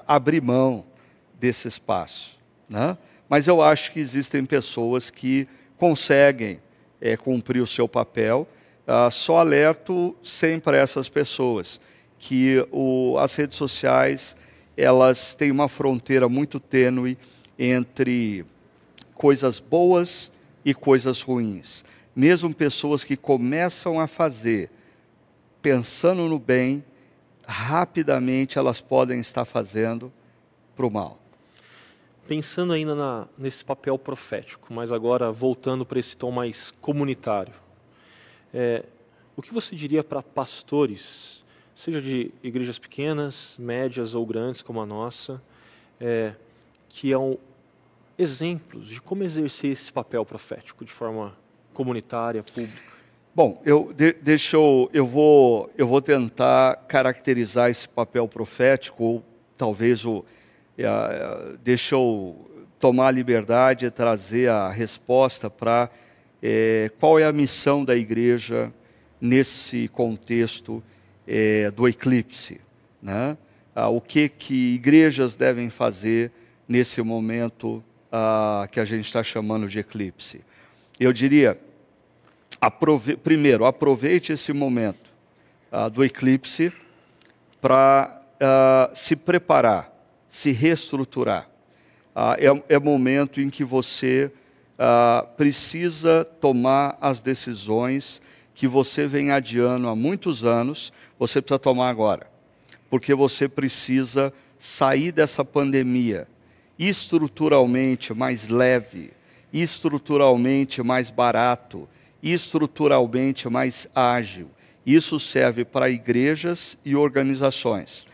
abrir mão desse espaço. Né? Mas eu acho que existem pessoas que conseguem é, cumprir o seu papel. só alerto sempre essas pessoas que o, as redes sociais elas têm uma fronteira muito tênue entre coisas boas e coisas ruins. Mesmo pessoas que começam a fazer pensando no bem, rapidamente elas podem estar fazendo para o mal. Pensando ainda na, nesse papel profético, mas agora voltando para esse tom mais comunitário, é, o que você diria para pastores seja de igrejas pequenas, médias ou grandes como a nossa, é, que são exemplos de como exercer esse papel profético de forma comunitária, pública? Bom, eu de, deixa eu, eu vou eu vou tentar caracterizar esse papel profético ou talvez o é, deixa eu tomar a liberdade de trazer a resposta para é, qual é a missão da igreja nesse contexto é, do eclipse. Né? Ah, o que, que igrejas devem fazer nesse momento ah, que a gente está chamando de eclipse? Eu diria, aprove primeiro, aproveite esse momento ah, do eclipse para ah, se preparar, se reestruturar. Ah, é, é momento em que você ah, precisa tomar as decisões que você vem adiando há muitos anos, você precisa tomar agora. Porque você precisa sair dessa pandemia estruturalmente mais leve, estruturalmente mais barato, estruturalmente mais ágil. Isso serve para igrejas e organizações.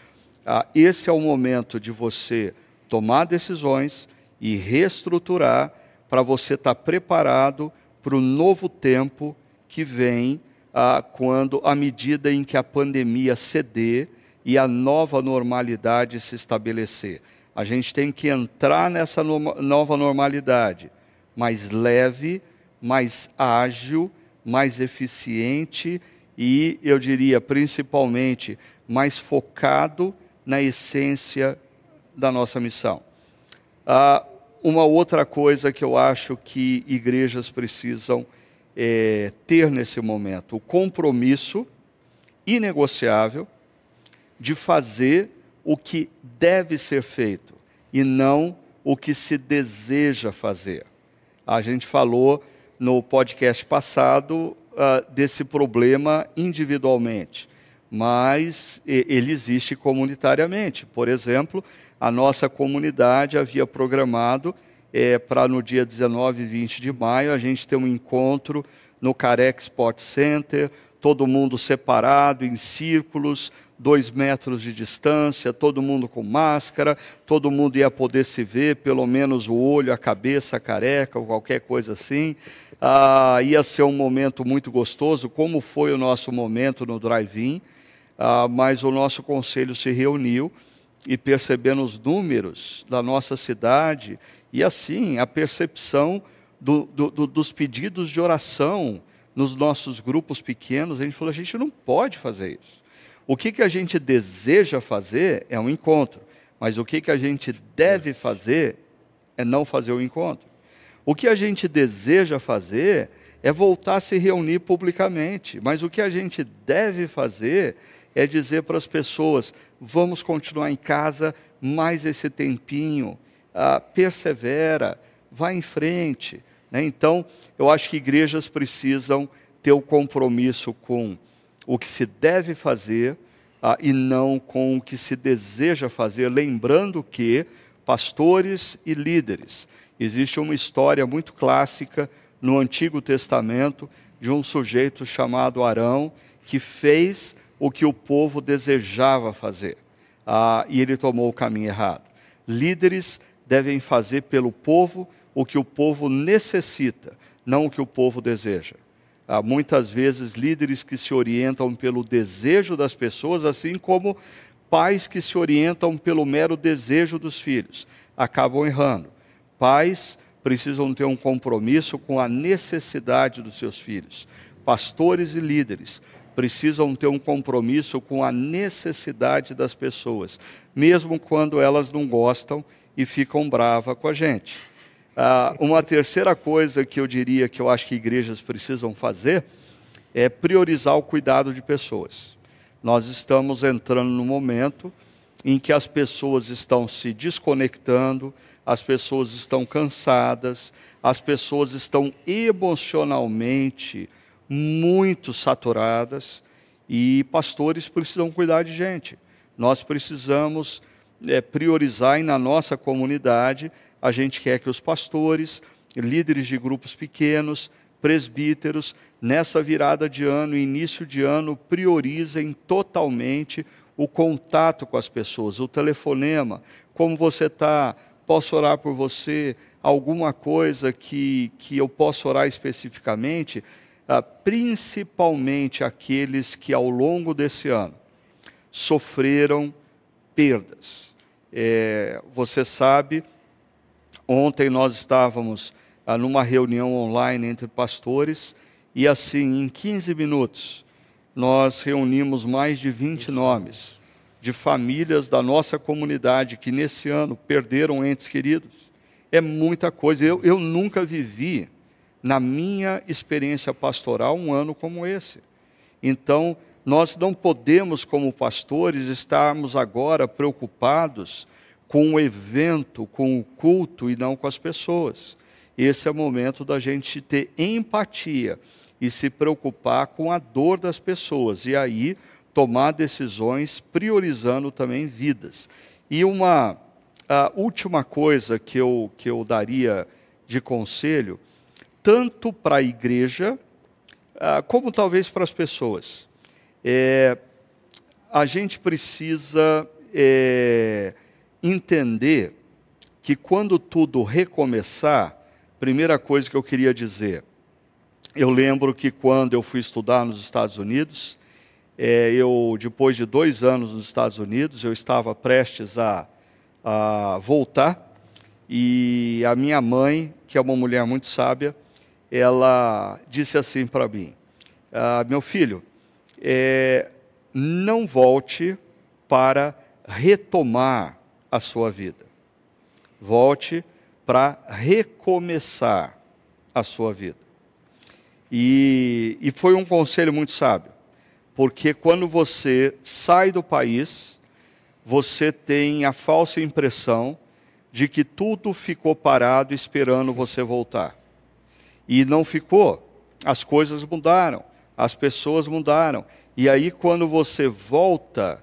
Ah, esse é o momento de você tomar decisões e reestruturar para você estar tá preparado para o novo tempo que vem ah, quando, à medida em que a pandemia ceder e a nova normalidade se estabelecer. A gente tem que entrar nessa no nova normalidade, mais leve, mais ágil, mais eficiente e, eu diria, principalmente, mais focado na essência da nossa missão. Ah, uma outra coisa que eu acho que igrejas precisam é, ter nesse momento o compromisso inegociável de fazer o que deve ser feito e não o que se deseja fazer. A gente falou no podcast passado uh, desse problema individualmente, mas ele existe comunitariamente. Por exemplo, a nossa comunidade havia programado é, para no dia 19 e 20 de maio a gente ter um encontro no Carex Sport Center, todo mundo separado em círculos, dois metros de distância, todo mundo com máscara, todo mundo ia poder se ver, pelo menos o olho, a cabeça, a careca, ou qualquer coisa assim. Ah, ia ser um momento muito gostoso, como foi o nosso momento no drive-in. ah, mas o nosso conselho se reuniu e percebendo os números da nossa cidade e assim a percepção do, do, do, dos pedidos de oração nos nossos grupos pequenos, a gente falou: a gente não pode fazer isso. O que, que a gente deseja fazer é um encontro, mas o que, que a gente deve fazer é não fazer o encontro. O que a gente deseja fazer é voltar a se reunir publicamente, mas o que a gente deve fazer é dizer para as pessoas: vamos continuar em casa mais esse tempinho, ah, persevera, vá em frente. Né? Então, eu acho que igrejas precisam ter o compromisso com o que se deve fazer ah, e não com o que se deseja fazer, lembrando que pastores e líderes, existe uma história muito clássica no Antigo Testamento de um sujeito chamado Arão que fez o que o povo desejava fazer ah, e ele tomou o caminho errado. Líderes devem fazer pelo povo o que o povo necessita, não o que o povo deseja. Há muitas vezes líderes que se orientam pelo desejo das pessoas, assim como pais que se orientam pelo mero desejo dos filhos, acabam errando. Pais precisam ter um compromisso com a necessidade dos seus filhos. Pastores e líderes precisam ter um compromisso com a necessidade das pessoas, mesmo quando elas não gostam e ficam bravas com a gente. Ah, uma terceira coisa que eu diria que eu acho que igrejas precisam fazer é priorizar o cuidado de pessoas. Nós estamos entrando no momento em que as pessoas estão se desconectando, as pessoas estão cansadas, as pessoas estão emocionalmente muito saturadas e pastores precisam cuidar de gente. Nós precisamos é, priorizar e na nossa comunidade a gente quer que os pastores, líderes de grupos pequenos, presbíteros, nessa virada de ano, início de ano, priorizem totalmente o contato com as pessoas, o telefonema, como você está, posso orar por você, alguma coisa que, que eu possa orar especificamente, ah, principalmente aqueles que ao longo desse ano sofreram perdas. É, você sabe Ontem nós estávamos ah, numa reunião online entre pastores e assim, em 15 minutos, nós reunimos mais de 20 nomes de famílias da nossa comunidade que nesse ano perderam entes queridos. É muita coisa. Eu, eu nunca vivi, na minha experiência pastoral, um ano como esse. Então, nós não podemos, como pastores, estarmos agora preocupados com o evento, com o culto e não com as pessoas. Esse é o momento da gente ter empatia e se preocupar com a dor das pessoas e aí tomar decisões priorizando também vidas. E uma última coisa que eu, que eu daria de conselho, tanto para a igreja, ah, como talvez para as pessoas, é, a gente precisa é, entender que quando tudo recomeçar, primeira coisa que eu queria dizer, eu lembro que quando eu fui estudar nos Estados Unidos, é, eu depois de dois anos nos Estados Unidos, eu estava prestes a, a voltar e a minha mãe, que é uma mulher muito sábia, ela disse assim para mim: ah, meu filho, é, não volte para retomar a sua vida. Volte para recomeçar a sua vida. E, e foi um conselho muito sábio, porque quando você sai do país, você tem a falsa impressão de que tudo ficou parado esperando você voltar. E não ficou. As coisas mudaram, as pessoas mudaram. E aí, quando você volta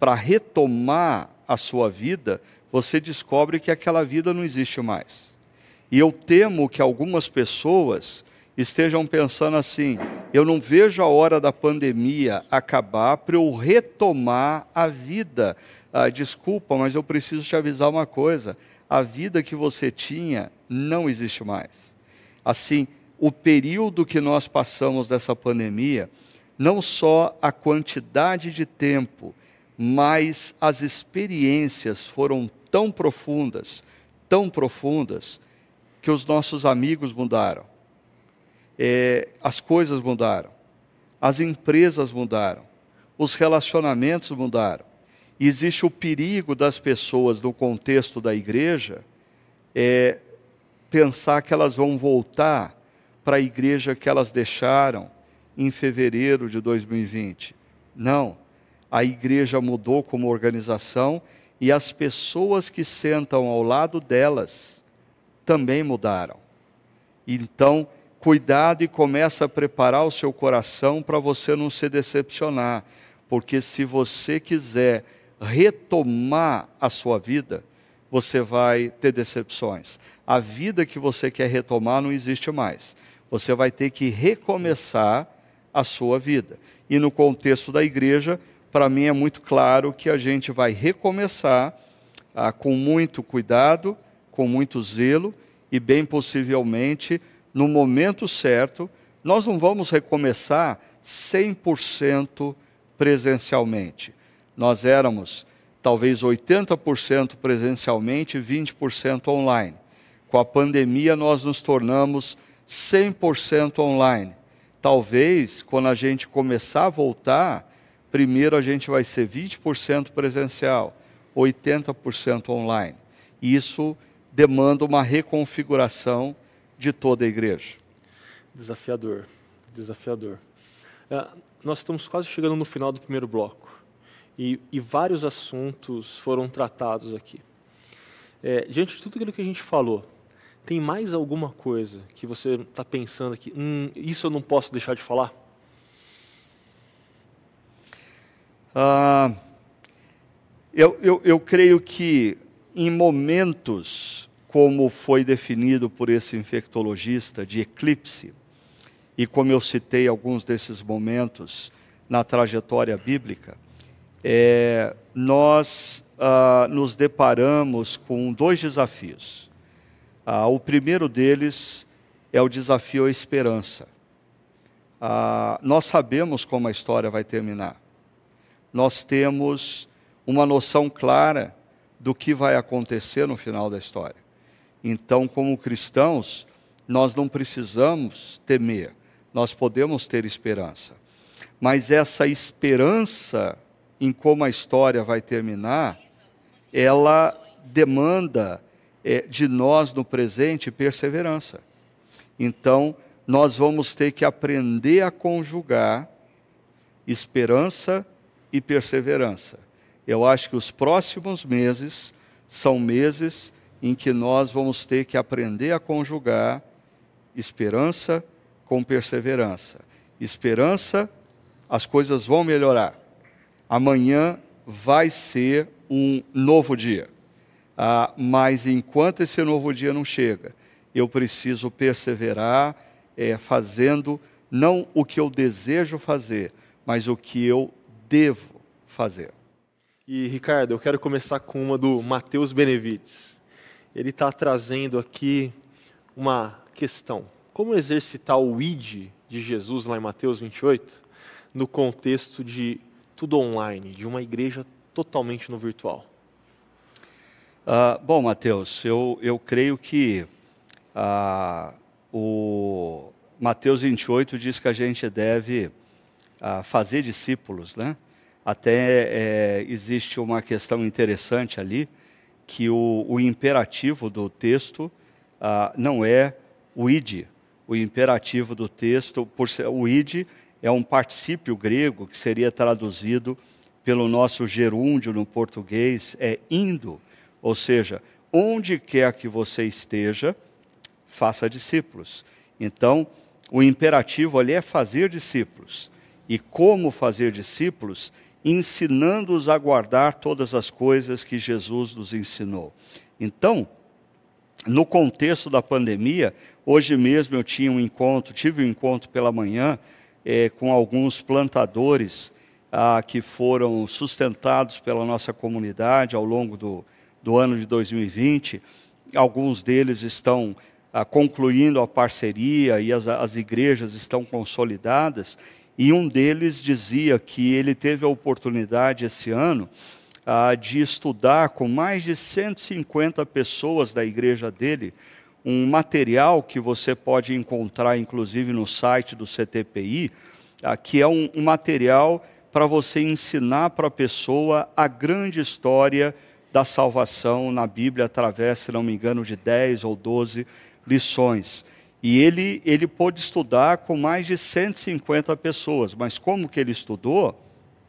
para retomar a sua vida, você descobre que aquela vida não existe mais. E eu temo que algumas pessoas estejam pensando assim: eu não vejo a hora da pandemia acabar para eu retomar a vida. Ah, desculpa, mas eu preciso te avisar uma coisa: a vida que você tinha não existe mais. Assim, o período que nós passamos dessa pandemia não só a quantidade de tempo, mas as experiências foram tão profundas, tão profundas, que os nossos amigos mudaram, é, as coisas mudaram, as empresas mudaram, os relacionamentos mudaram. E existe o perigo das pessoas, no contexto da igreja, é, pensar que elas vão voltar para a igreja que elas deixaram em fevereiro de 2020. Não. A igreja mudou como organização e as pessoas que sentam ao lado delas também mudaram. Então, cuidado e começa a preparar o seu coração para você não se decepcionar, porque se você quiser retomar a sua vida, você vai ter decepções. A vida que você quer retomar não existe mais. Você vai ter que recomeçar a sua vida. E no contexto da igreja, para mim é muito claro que a gente vai recomeçar ah, com muito cuidado, com muito zelo e, bem possivelmente, no momento certo. Nós não vamos recomeçar 100% presencialmente. Nós éramos talvez 80% presencialmente e 20% online. Com a pandemia, nós nos tornamos 100% online. Talvez, quando a gente começar a voltar, primeiro a gente vai ser 20% presencial, 80% online. Isso demanda uma reconfiguração de toda a igreja. Desafiador, desafiador. É, nós estamos quase chegando no final do primeiro bloco e, e vários assuntos foram tratados aqui. É, diante de tudo aquilo que a gente falou, tem mais alguma coisa que você está pensando aqui? Hum, isso eu não posso deixar de falar? Ah, eu, eu, eu creio que em momentos como foi definido por esse infectologista de eclipse, e como eu citei alguns desses momentos na trajetória bíblica, é, nós ah, nos deparamos com dois desafios. Ah, o primeiro deles é o desafio à esperança. Ah, nós sabemos como a história vai terminar. Nós temos uma noção clara do que vai acontecer no final da história. Então, como cristãos, nós não precisamos temer, nós podemos ter esperança. Mas essa esperança em como a história vai terminar, ela demanda é, de nós no presente perseverança. Então, nós vamos ter que aprender a conjugar esperança e perseverança. Eu acho que os próximos meses são meses em que nós vamos ter que aprender a conjugar esperança com perseverança. Esperança, as coisas vão melhorar amanhã vai ser um novo dia. Ah, mas enquanto esse novo dia não chega, eu preciso perseverar é, fazendo não o que eu desejo fazer, mas o que eu devo fazer. E Ricardo, eu quero começar com uma do Mateus Benevides. Ele está trazendo aqui uma questão: como exercitar o id de Jesus lá em Mateus 28 no contexto de tudo online, de uma igreja totalmente no virtual? Uh, bom, Mateus, eu, eu creio que uh, o Mateus 28 diz que a gente deve uh, fazer discípulos, né? Até é, existe uma questão interessante ali, que o, o imperativo do texto não é o id. O imperativo do texto, por ser, o id é um particípio grego que seria traduzido pelo nosso gerúndio no português, é indo, ou seja, onde quer que você esteja, faça discípulos. Então, o imperativo ali é fazer discípulos. E como fazer discípulos? Ensinando-os a guardar todas as coisas que Jesus nos ensinou. Então, no contexto da pandemia, hoje mesmo eu tinha um encontro, tive um encontro pela manhã é, com alguns plantadores ah, que foram sustentados pela nossa comunidade ao longo do, do ano de 2020. Alguns deles estão ah, concluindo a parceria e as, as igrejas estão consolidadas. e um deles dizia que ele teve a oportunidade esse ano ah, de estudar com mais de 150 pessoas da igreja dele um material que você pode encontrar, inclusive, no site do CTPI, ah, que é um, um material para você ensinar para a pessoa a grande história da salvação na Bíblia, através, se não me engano, de 10 ou 12 lições. E ele, ele pôde estudar com mais de 150 pessoas. Mas como que ele estudou?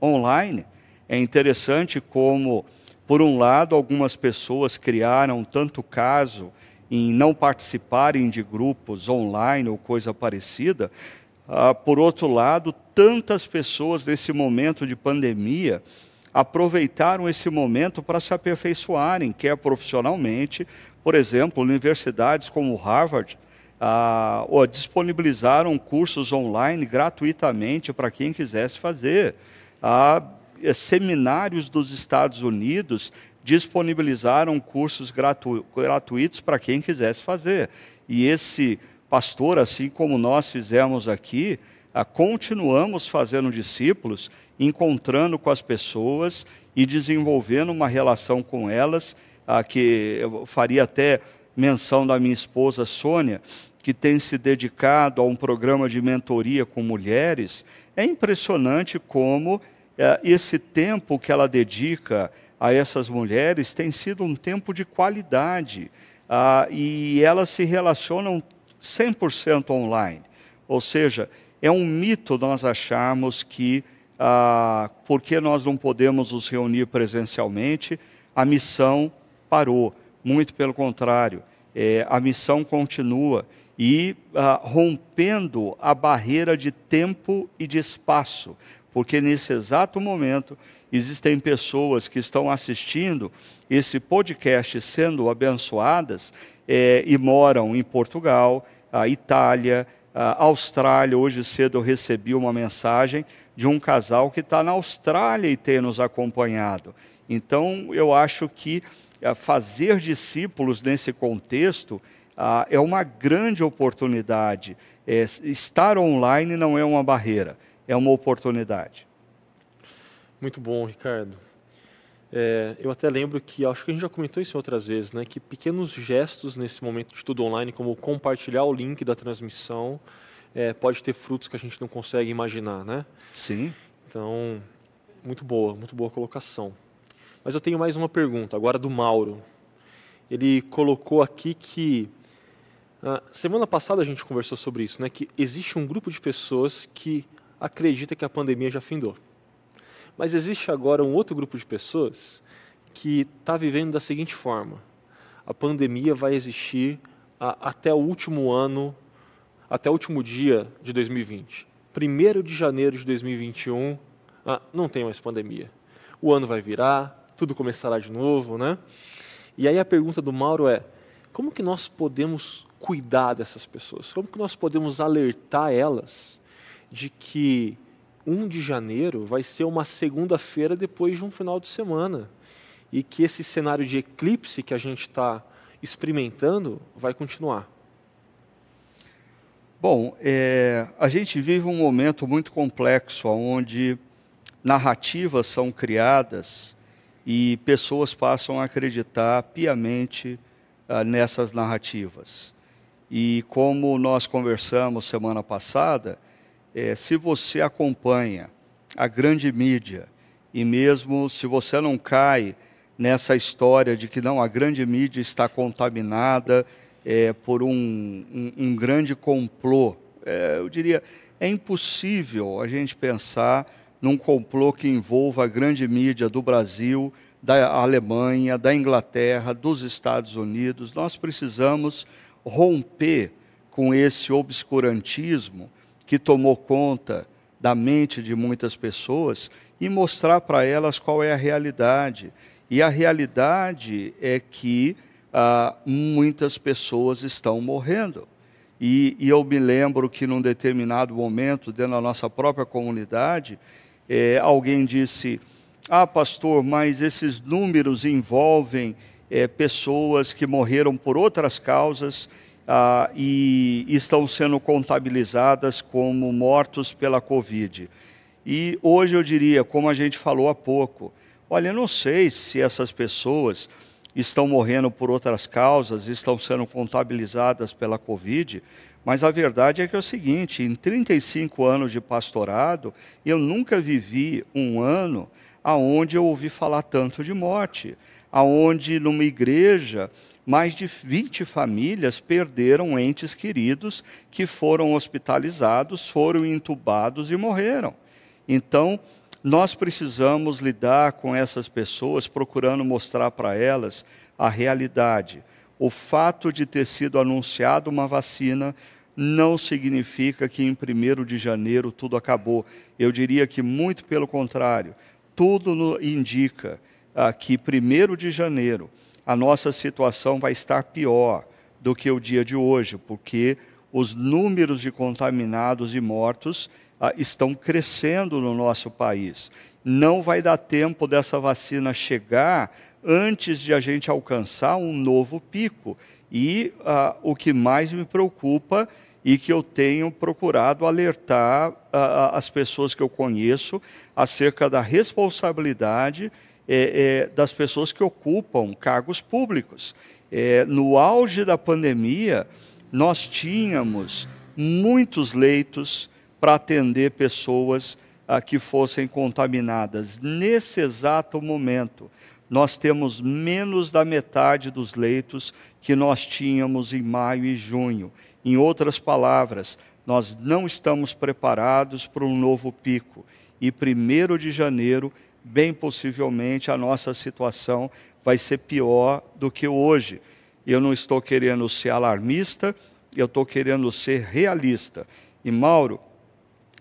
Online. É interessante como, por um lado, algumas pessoas criaram tanto caso em não participarem de grupos online ou coisa parecida. Ah, por outro lado, tantas pessoas nesse momento de pandemia aproveitaram esse momento para se aperfeiçoarem, quer profissionalmente, por exemplo, universidades como Harvard ah, disponibilizaram cursos online gratuitamente para quem quisesse fazer. Ah, seminários dos Estados Unidos disponibilizaram cursos gratu gratuitos para quem quisesse fazer. E esse pastor, assim como nós fizemos aqui, continuamos fazendo discípulos, encontrando com as pessoas e desenvolvendo uma relação com elas, que eu faria até menção da minha esposa Sônia, que tem se dedicado a um programa de mentoria com mulheres, é impressionante como é, esse tempo que ela dedica a essas mulheres tem sido um tempo de qualidade. Ah, e elas se relacionam 100% online. Ou seja, é um mito nós acharmos que, ah, porque nós não podemos nos reunir presencialmente, a missão parou. Muito pelo contrário, é, a missão continua. E ah, rompendo a barreira de tempo e de espaço, porque nesse exato momento existem pessoas que estão assistindo esse podcast sendo abençoadas é, e moram em Portugal, a Itália, Austrália. Hoje cedo eu recebi uma mensagem de um casal que está na Austrália e tem nos acompanhado. Então eu acho que ah, fazer discípulos nesse contexto ah, é uma grande oportunidade. É, estar online não é uma barreira, é uma oportunidade. Muito bom, Ricardo. É, eu até lembro que, acho que a gente já comentou isso outras vezes, né, que pequenos gestos nesse momento de estudo online, como compartilhar o link da transmissão, é, pode ter frutos que a gente não consegue imaginar, né? Sim. Então, muito boa, muito boa colocação. Mas eu tenho mais uma pergunta, agora do Mauro. Ele colocou aqui que ah, semana passada a gente conversou sobre isso, né? Que existe um grupo de pessoas que acredita que a pandemia já findou. Mas existe agora um outro grupo de pessoas que está vivendo da seguinte forma: a pandemia vai existir a, até o último ano, até o último dia de 2020. Primeiro de janeiro de 2021, ah, não tem mais pandemia. O ano vai virar, tudo começará de novo, né? E aí a pergunta do Mauro é: como que nós podemos cuidar dessas pessoas? Como que nós podemos alertar elas de que 1 de janeiro vai ser uma segunda-feira depois de um final de semana e que esse cenário de eclipse que a gente está experimentando vai continuar? Bom, é, a gente vive um momento muito complexo, onde narrativas são criadas e pessoas passam a acreditar piamente ah, nessas narrativas. E como nós conversamos semana passada, é, se você acompanha a grande mídia, e mesmo se você não cai nessa história de que não, a grande mídia está contaminada é, por um, um, um, grande complô, é, eu diria, é impossível a gente pensar num complô que envolva a grande mídia do Brasil, da Alemanha, da Inglaterra, dos Estados Unidos. Nós precisamos romper com esse obscurantismo que tomou conta da mente de muitas pessoas e mostrar para elas qual é a realidade. E a realidade é que ah, muitas pessoas estão morrendo. E, e, eu me lembro que num determinado momento, dentro da nossa própria comunidade, é, alguém disse: Ah, pastor, mas esses números envolvem é, pessoas que morreram por outras causas ah, e estão sendo contabilizadas como mortos pela Covid. E hoje eu diria, como a gente falou há pouco, olha, eu não sei se essas pessoas estão morrendo por outras causas, estão sendo contabilizadas pela Covid, mas a verdade é que é o seguinte: em 35 anos de pastorado, eu nunca vivi um ano aonde eu ouvi falar tanto de morte, aonde numa igreja mais de 20 famílias perderam entes queridos que foram hospitalizados, foram entubados e morreram. Então, nós precisamos lidar com essas pessoas, procurando mostrar para elas a realidade. O fato de ter sido anunciado uma vacina não significa que em 1 de janeiro tudo acabou. Eu diria que, muito pelo contrário, tudo indica ah, que 1 de janeiro a nossa situação vai estar pior do que o dia de hoje, porque os números de contaminados e mortos ah, estão crescendo no nosso país. Não vai dar tempo dessa vacina chegar antes de a gente alcançar um novo pico. E ah, o que mais me preocupa e que eu tenho procurado alertar ah, as pessoas que eu conheço acerca da responsabilidade é, é, das pessoas que ocupam cargos públicos. É, no auge da pandemia, nós tínhamos muitos leitos para atender pessoas ah, que fossem contaminadas. Nesse exato momento, nós temos menos da metade dos leitos que nós tínhamos em maio e junho. Em outras palavras, nós não estamos preparados para um novo pico. E 1 de janeiro bem possivelmente a nossa situação vai ser pior do que hoje. Eu não estou querendo ser alarmista, eu estou querendo ser realista. E Mauro,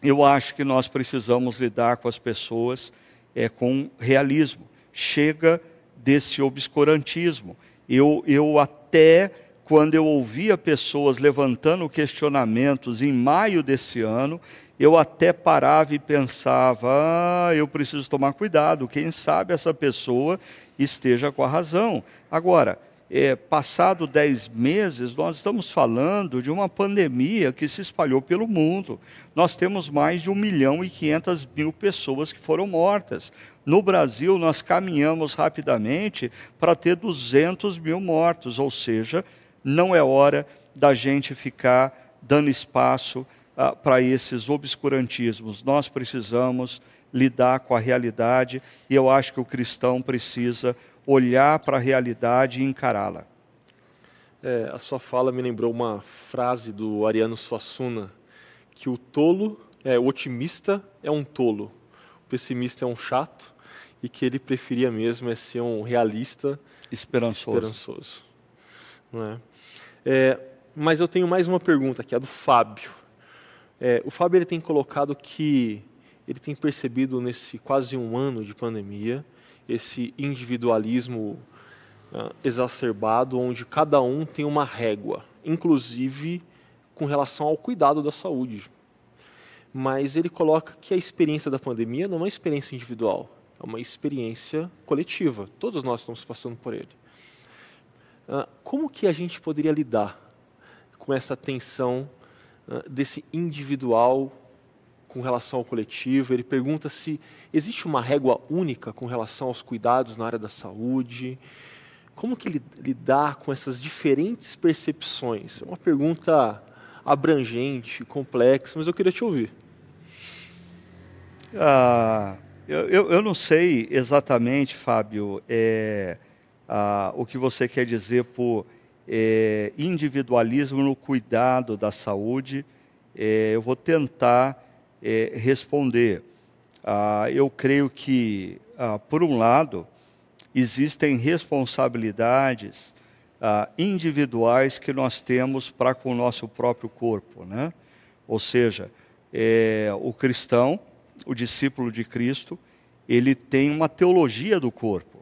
eu acho que nós precisamos lidar com as pessoas é, com realismo. Chega desse obscurantismo. Eu, eu até quando eu ouvia pessoas levantando questionamentos em maio desse ano, eu até parava e pensava: ah, eu preciso tomar cuidado, quem sabe essa pessoa esteja com a razão. Agora, é, passado dez meses, nós estamos falando de uma pandemia que se espalhou pelo mundo. Nós temos mais de 1 milhão e 500 mil pessoas que foram mortas. No Brasil, nós caminhamos rapidamente para ter 200 mil mortos, ou seja, não é hora da gente ficar dando espaço ah, para esses obscurantismos. Nós precisamos lidar com a realidade e eu acho que o cristão precisa olhar para a realidade e encará-la. É, a sua fala me lembrou uma frase do Ariano Suassuna, que o tolo, é, o otimista é um tolo, o pessimista é um chato, e que ele preferia mesmo é ser um realista esperançoso. esperançoso é? É, mas eu tenho mais uma pergunta aqui, a do Fábio. É, o Fábio ele tem colocado que ele tem percebido nesse quase um ano de pandemia esse individualismo uh, exacerbado, onde cada um tem uma régua, inclusive com relação ao cuidado da saúde. Mas ele coloca que a experiência da pandemia não é uma experiência individual, é uma experiência coletiva. Todos nós estamos passando por ele. Uh, como que a gente poderia lidar com essa tensão desse individual com relação ao coletivo. Ele pergunta se existe uma régua única com relação aos cuidados na área da saúde. Como que lidar com essas diferentes percepções? É uma pergunta abrangente, complexa, mas eu queria te ouvir. Ah, eu, eu, eu, não sei exatamente, Fábio, é, ah, o que você quer dizer por é, individualismo no cuidado da saúde, é, eu vou tentar é, responder. Ah, eu creio que, ah, por um lado, existem responsabilidades ah, individuais que nós temos para com o nosso próprio corpo, né? Ou seja, é, o cristão, o discípulo de Cristo, ele tem uma teologia do corpo.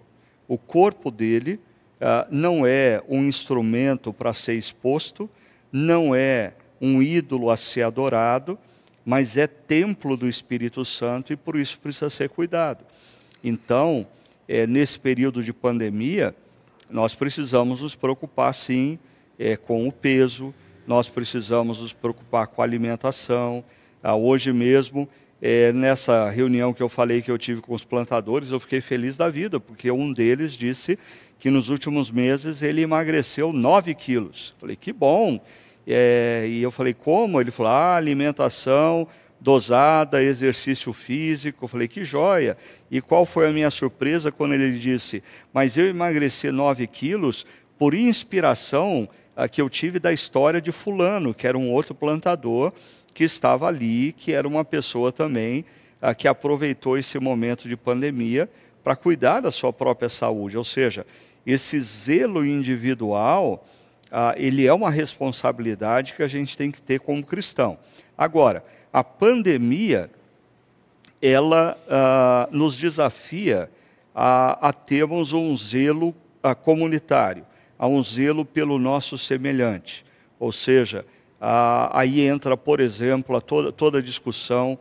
O corpo dele ah, não é um instrumento para ser exposto, não é um ídolo a ser adorado, mas é templo do Espírito Santo e por isso precisa ser cuidado. Então, é, nesse período de pandemia, nós precisamos nos preocupar sim é, com o peso, nós precisamos nos preocupar com a alimentação. Ah, hoje mesmo, é, nessa reunião que eu falei que eu tive com os plantadores, eu fiquei feliz da vida, porque um deles disse que nos últimos meses ele emagreceu 9 quilos. Falei, que bom! É, e eu falei, como? Ele falou, ah, alimentação dosada, exercício físico. Eu falei, que joia! E qual foi a minha surpresa quando ele disse, mas eu emagreci 9 quilos por inspiração a, que eu tive da história de Fulano, que era um outro plantador que estava ali, que era uma pessoa também a, que aproveitou esse momento de pandemia para cuidar da sua própria saúde. Ou seja, esse zelo individual, ah, ele é uma responsabilidade que a gente tem que ter como cristão. Agora, a pandemia, ela ah, nos desafia a, a, termos um zelo ah, comunitário, a um zelo pelo nosso semelhante. Ou seja, aí entra, por exemplo, a toda, toda a discussão,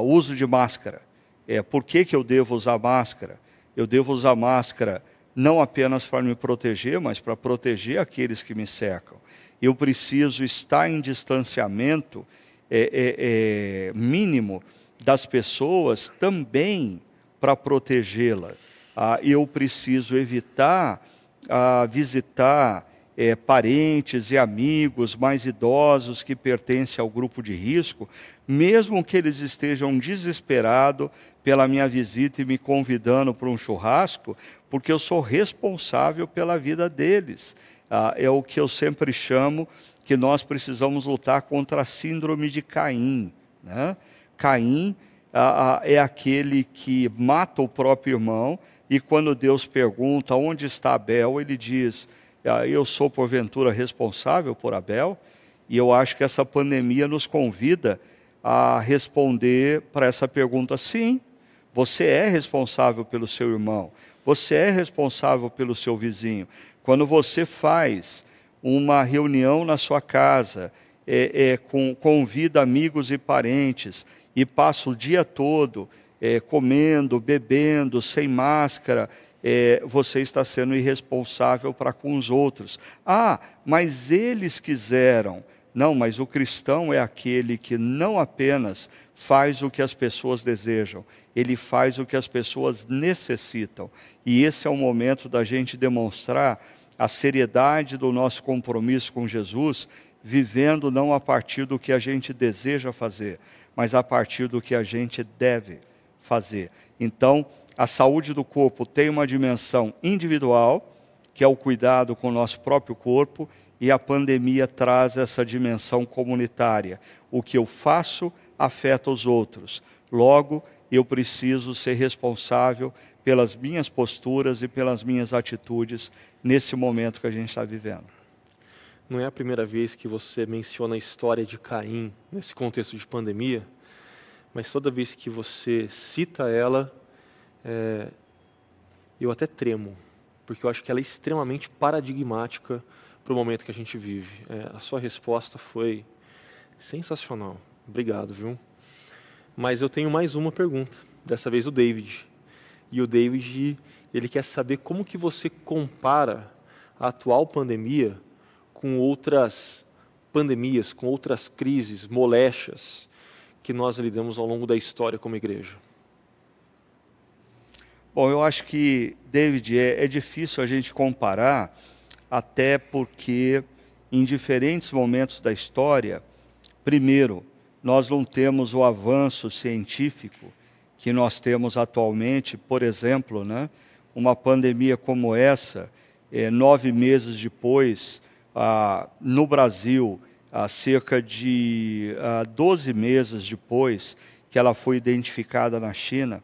o uso de máscara. É, por que, que eu devo usar máscara? Eu devo usar máscara não apenas para me proteger, mas para proteger aqueles que me cercam. Eu preciso estar em distanciamento é, é, é, mínimo das pessoas também para protegê-la. Ah, eu preciso evitar ah, visitar é, parentes e amigos mais idosos que pertencem ao grupo de risco, mesmo que eles estejam desesperados pela minha visita e me convidando para um churrasco, porque eu sou responsável pela vida deles. Ah, é o que eu sempre chamo que nós precisamos lutar contra a síndrome de Caim. Né? Caim ah, ah, é aquele que mata o próprio irmão, e quando Deus pergunta onde está Abel, ele diz: ah, Eu sou porventura responsável por Abel. E eu acho que essa pandemia nos convida a responder para essa pergunta: sim, você é responsável pelo seu irmão. Você é responsável pelo seu vizinho. Quando você faz uma reunião na sua casa, é, é, com, convida amigos e parentes e passa o dia todo é, comendo, bebendo, sem máscara, é, você está sendo irresponsável para com os outros. Ah, mas eles quiseram. Não, mas o cristão é aquele que não apenas faz o que as pessoas desejam, ele faz o que as pessoas necessitam. E esse é o momento da gente demonstrar a seriedade do nosso compromisso com Jesus, vivendo não a partir do que a gente deseja fazer, mas a partir do que a gente deve fazer. Então, a saúde do corpo tem uma dimensão individual, que é o cuidado com o nosso próprio corpo, e a pandemia traz essa dimensão comunitária. O que eu faço afeta os outros. Logo, eu preciso ser responsável pelas minhas posturas e pelas minhas atitudes nesse momento que a gente está vivendo. Não é a primeira vez que você menciona a história de Caim nesse contexto de pandemia, mas toda vez que você cita ela, é, eu até tremo, porque eu acho que ela é extremamente paradigmática para o momento que a gente vive. É, a sua resposta foi sensacional. Obrigado, viu? Mas eu tenho mais uma pergunta. Dessa vez o David. E o David, ele quer saber como que você compara a atual pandemia com outras pandemias, com outras crises, moléstias que nós lidamos ao longo da história como igreja. Bom, eu acho que, David, é, é difícil a gente comparar até porque em diferentes momentos da história, primeiro, nós não temos o avanço científico que nós temos atualmente, por exemplo, né, uma pandemia como essa, é, nove meses depois, ah, no Brasil, ah, cerca de ah, 12 meses depois que ela foi identificada na China,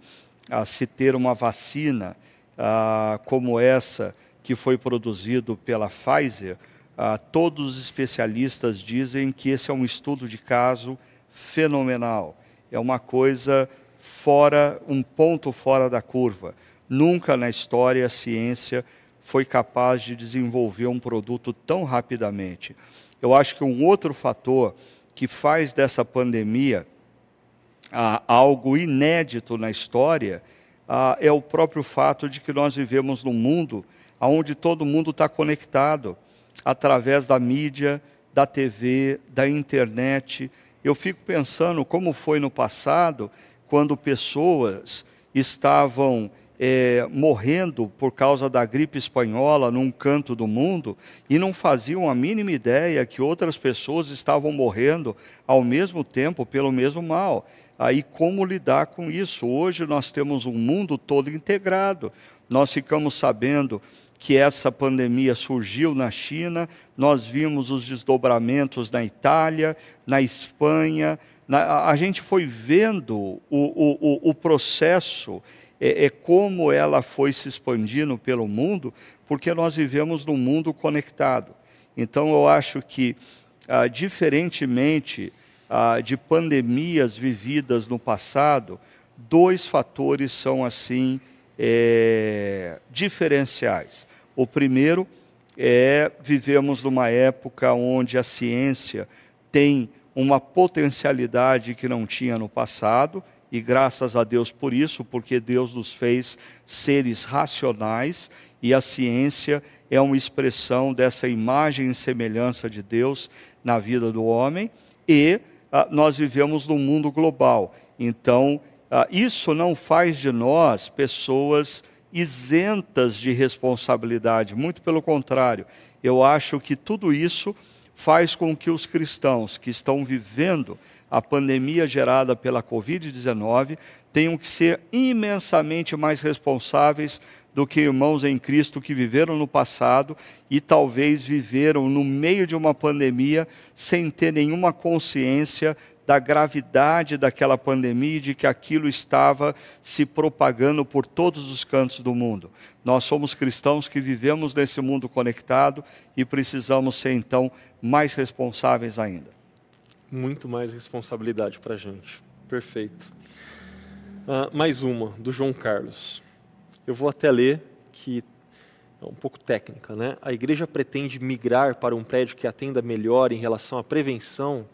a se ter uma vacina ah, como essa, que foi produzido pela Pfizer, ah, todos os especialistas dizem que esse é um estudo de caso fenomenal. É uma coisa fora, um ponto fora da curva. Nunca na história a ciência foi capaz de desenvolver um produto tão rapidamente. Eu acho que um outro fator que faz dessa pandemia ah, algo inédito na história ah, é o próprio fato de que nós vivemos num mundo onde todo mundo está conectado. através da mídia, da TV, da internet. Eu fico pensando como foi no passado, quando pessoas estavam é, morrendo por causa da gripe espanhola num canto do mundo e não faziam a mínima ideia que outras pessoas estavam morrendo ao mesmo tempo pelo mesmo mal. Aí como lidar com isso? Hoje nós temos um mundo todo integrado. Nós ficamos sabendo que essa pandemia surgiu na China, nós vimos os desdobramentos na Itália, na Espanha, na, a gente foi vendo o, o, o processo é, é como ela foi se expandindo pelo mundo, porque nós vivemos num mundo conectado. Então, eu acho que, ah, diferentemente ah, de pandemias vividas no passado, dois fatores são assim é, diferenciais. O primeiro é vivemos numa época onde a ciência tem uma potencialidade que não tinha no passado e graças a Deus por isso, porque Deus nos fez seres racionais e a ciência é uma expressão dessa imagem e semelhança de Deus na vida do homem e ah, nós vivemos num mundo global. Então, ah, isso não faz de nós pessoas isentas de responsabilidade, muito pelo contrário. Eu acho que tudo isso faz com que os cristãos que estão vivendo a pandemia gerada pela Covid-19 tenham que ser imensamente mais responsáveis do que irmãos em Cristo que viveram no passado e talvez viveram no meio de uma pandemia sem ter nenhuma consciência da gravidade daquela pandemia de que aquilo estava se propagando por todos os cantos do mundo. Nós somos cristãos que vivemos nesse mundo conectado e precisamos ser então mais responsáveis ainda muito mais responsabilidade para a gente. Perfeito. Uh, mais uma, do João Carlos. Eu vou até ler, que é um pouco técnica. Né? A igreja pretende migrar para um prédio que atenda melhor em relação à prevenção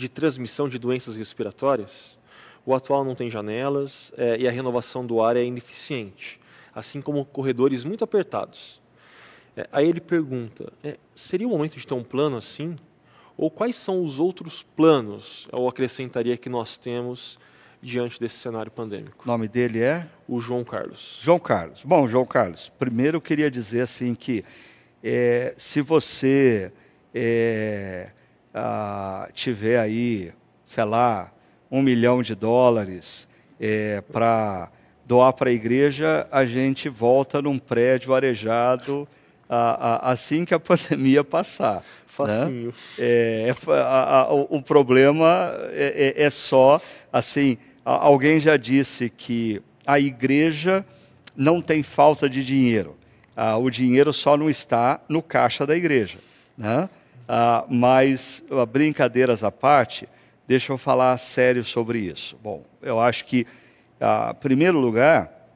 de transmissão de doenças respiratórias? O atual não tem janelas é, e a renovação do ar é ineficiente, assim como corredores muito apertados. É, aí ele pergunta: é, seria o momento de ter um plano assim? Ou quais são os outros planos, eu acrescentaria, que nós temos diante desse cenário pandêmico? O nome dele é? O João Carlos. João Carlos. Bom, João Carlos, primeiro eu queria dizer assim que é, se você é, ah, tiver aí, sei lá, um milhão de dólares é, para doar para a igreja, a gente volta num prédio arejado assim que a pandemia passar. Facinho. Né? É, é a, a, o, o, problema é, é, é só, assim, alguém já disse que a igreja não tem falta de dinheiro. Ah, o dinheiro só não está no caixa da igreja. Né? Ah, mas, brincadeiras à parte, deixa eu falar sério sobre isso. Bom, eu acho que, ah, em primeiro lugar,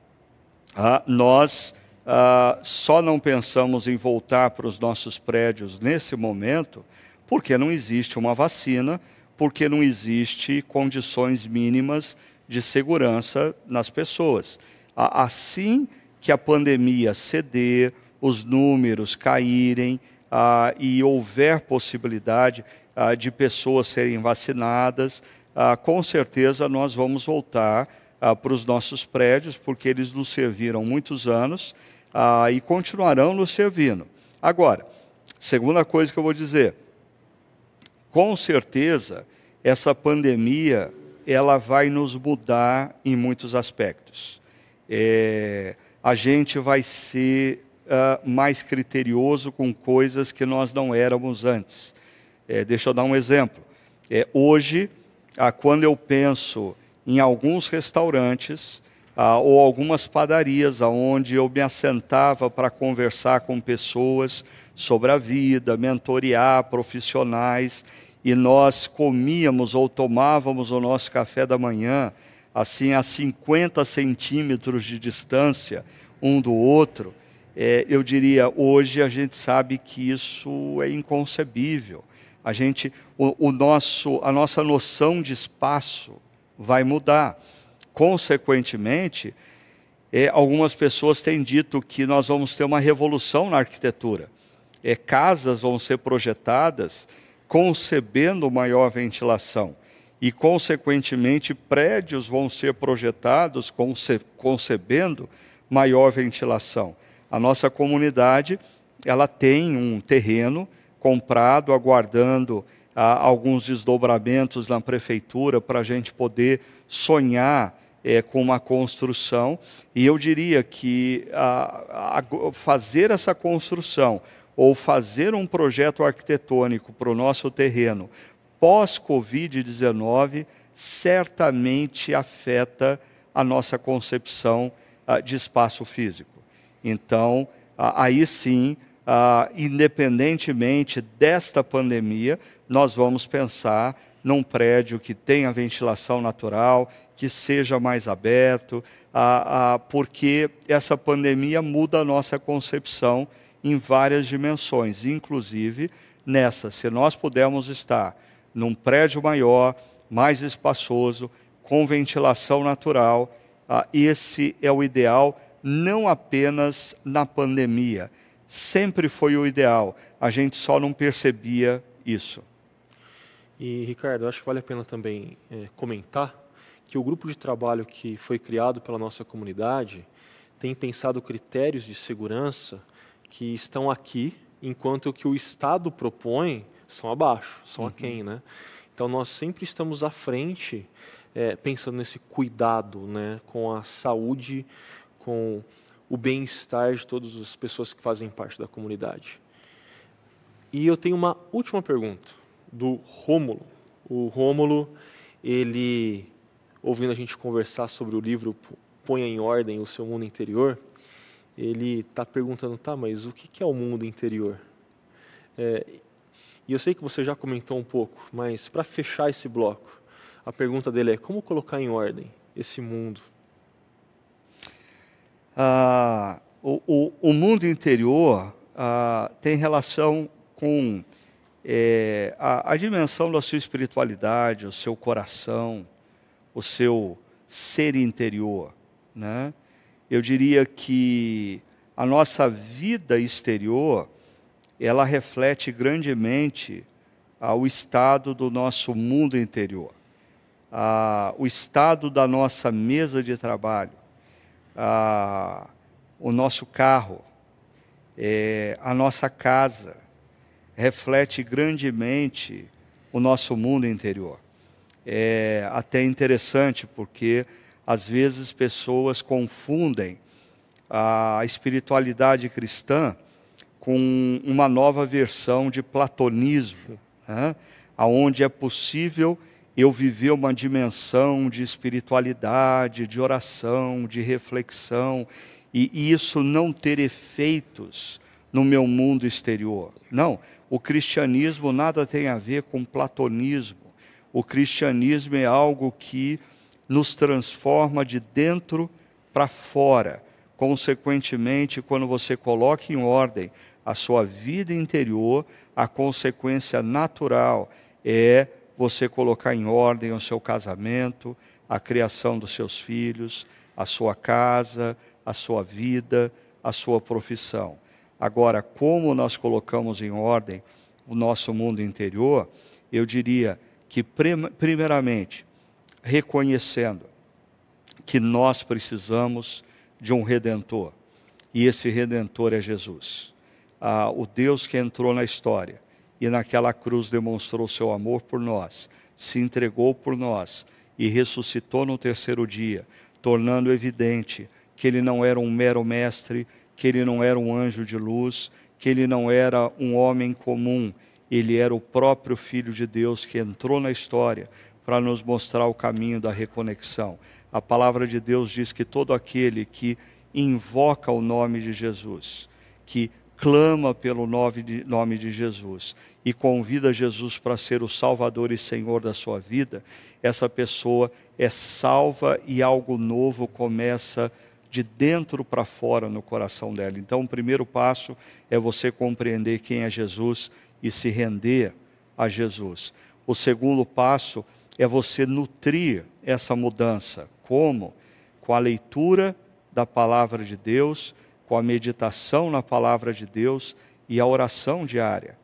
ah, nós Uh, só não pensamos em voltar para os nossos prédios nesse momento porque não existe uma vacina, porque não existe condições mínimas de segurança nas pessoas. Assim que a pandemia ceder, os números caírem uh, e houver possibilidade uh, de pessoas serem vacinadas, com certeza nós vamos voltar para os nossos prédios, porque eles nos serviram muitos anos ah, e continuarão nos servindo. Agora, segunda coisa que eu vou dizer, com certeza essa pandemia ela vai nos mudar em muitos aspectos. É, a gente vai ser uh, mais criterioso com coisas que nós não éramos antes. É, deixa eu dar um exemplo. É, hoje, ah, quando eu penso em alguns restaurantes, ah, ou algumas padarias onde eu me assentava para conversar com pessoas sobre a vida, mentorear profissionais, e nós comíamos ou tomávamos o nosso café da manhã assim a 50 centímetros de distância um do outro, é, eu diria, hoje a gente sabe que isso é inconcebível. A gente, o, o nosso, a nossa noção de espaço vai mudar. Consequentemente, é, algumas pessoas têm dito que nós vamos ter uma revolução na arquitetura. é, casas vão ser projetadas concebendo maior ventilação e, consequentemente, prédios vão ser projetados conce concebendo maior ventilação. A nossa comunidade ela tem um terreno comprado, aguardando ah, alguns desdobramentos na prefeitura para a gente poder sonhar é, com uma construção. E eu diria que a, a, fazer essa construção ou fazer um projeto arquitetônico para o nosso terreno pós-Covid-19 certamente afeta a nossa concepção ah, de espaço físico. Então, aí sim, independentemente desta pandemia, nós vamos pensar num prédio que tenha ventilação natural, que seja mais aberto, porque essa pandemia muda a nossa concepção em várias dimensões, inclusive nessa. Se nós pudermos estar num prédio maior, mais espaçoso, com ventilação natural, esse é o ideal, não apenas na pandemia. Sempre foi o ideal, a gente só não percebia isso. E, Ricardo, acho que vale a pena também é, comentar que o grupo de trabalho que foi criado pela nossa comunidade tem pensado critérios de segurança que estão aqui, enquanto que o Estado propõe são abaixo, são uhum. aquém, né? Então nós sempre estamos à frente, é, pensando nesse cuidado, né, com a saúde, com o bem-estar de todas as pessoas que fazem parte da comunidade. E eu tenho uma última pergunta do Rômulo. O Rômulo, ele, ouvindo a gente conversar sobre o livro Ponha em Ordem o Seu Mundo Interior, ele está perguntando, tá, mas o que é o mundo interior? É, e eu sei que você já comentou um pouco, mas para fechar esse bloco, a pergunta dele é como colocar em ordem esse mundo? Ah, o, o, o, mundo interior ah, tem relação com é, a, a dimensão da sua espiritualidade, o seu coração, o seu ser interior. Né? Eu diria que a nossa vida exterior ela reflete grandemente ah, o estado do nosso mundo interior, ah, o estado da nossa mesa de trabalho, ah, o nosso carro, é, a nossa casa, reflete grandemente o nosso mundo interior. É até interessante porque às vezes pessoas confundem a espiritualidade cristã com uma nova versão de platonismo, né? onde é possível eu viver uma dimensão de espiritualidade, de oração, de reflexão, e isso não ter efeitos no meu mundo exterior. Não, o cristianismo nada tem a ver com platonismo. O cristianismo é algo que nos transforma de dentro para fora. Consequentemente, quando você coloca em ordem a sua vida interior, a consequência natural é você colocar em ordem o seu casamento, a criação dos seus filhos, a sua casa, a sua vida, a sua profissão. Agora, como nós colocamos em ordem o nosso mundo interior, eu diria que, primeiramente, reconhecendo que nós precisamos de um redentor, e esse redentor é Jesus ah, o Deus que entrou na história e naquela cruz demonstrou seu amor por nós, se entregou por nós e ressuscitou no terceiro dia, tornando evidente que ele não era um mero mestre, que ele não era um anjo de luz, que ele não era um homem comum, ele era o próprio Filho de Deus que entrou na história para nos mostrar o caminho da reconexão. A palavra de Deus diz que todo aquele que invoca o nome de Jesus, que clama pelo nome de, Jesus e convida Jesus para ser o Salvador e Senhor da sua vida, essa pessoa é salva e algo novo começa de dentro para fora no coração dela. Então, o primeiro passo é você compreender quem é Jesus e se render a Jesus. O segundo passo é você nutrir essa mudança. Como? Com a leitura da palavra de Deus com a meditação na palavra de Deus e a oração diária.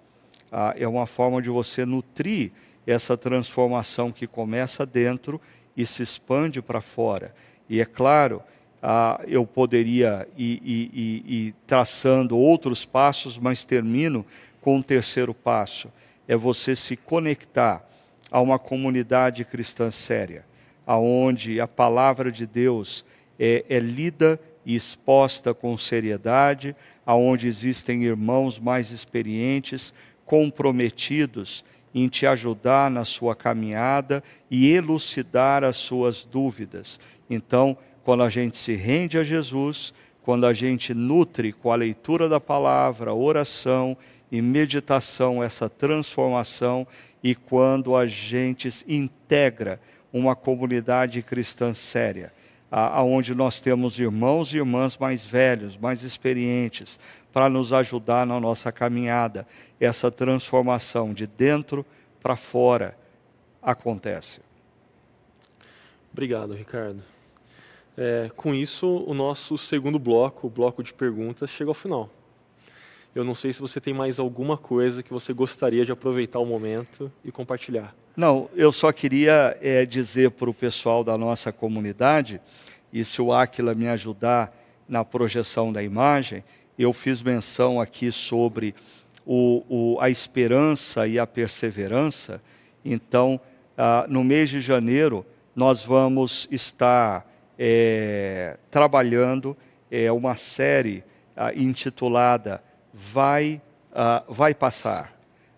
Ah, é uma forma de você nutrir essa transformação que começa dentro e se expande para fora. E é claro, ah, eu poderia ir, ir, ir, ir traçando outros passos, mas termino com o um terceiro passo: é você se conectar a uma comunidade cristã séria, aonde a palavra de Deus é, é lida e exposta com seriedade, aonde existem irmãos mais experientes, comprometidos em te ajudar na sua caminhada e elucidar as suas dúvidas. Então, quando a gente se rende a Jesus, quando a gente nutre com a leitura da palavra, oração e meditação essa transformação e quando a gente integra uma comunidade cristã séria, aonde nós temos irmãos e irmãs mais velhos, mais experientes, para nos ajudar na nossa caminhada. Essa transformação de dentro para fora acontece. Obrigado, Ricardo. É, com isso, o nosso segundo bloco, o bloco de perguntas, chega ao final. Eu não sei se você tem mais alguma coisa que você gostaria de aproveitar o momento e compartilhar. Não, eu só queria é, dizer para o pessoal da nossa comunidade, e se o Aquila me ajudar na projeção da imagem, eu fiz menção aqui sobre o, o, a esperança e a perseverança. Então, ah, no mês de janeiro, nós vamos estar é, trabalhando é, uma série ah, intitulada vai, uh, vai passar,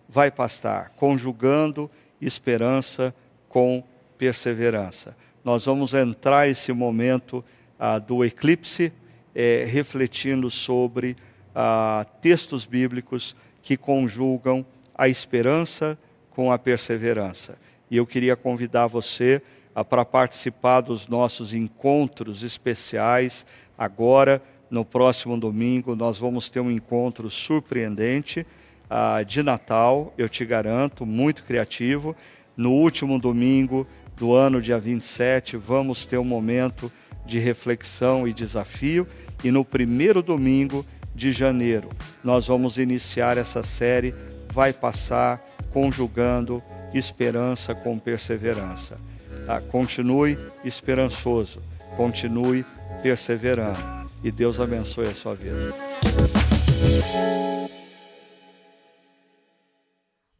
vai passar, conjugando esperança com perseverança. Nós vamos entrar esse momento uh, do eclipse, eh, refletindo sobre uh, textos bíblicos que conjugam a esperança com a perseverança. E eu queria convidar você para participar dos nossos encontros especiais agora no próximo domingo nós vamos ter um encontro surpreendente uh, de Natal, eu te garanto, muito criativo. No último domingo do ano, dia 27, vamos ter um momento de reflexão e desafio. E no primeiro domingo de janeiro, nós vamos iniciar essa série Vai Passar, conjugando esperança com perseverança. Ah, continue esperançoso, continue perseverando e Deus abençoe a sua vida.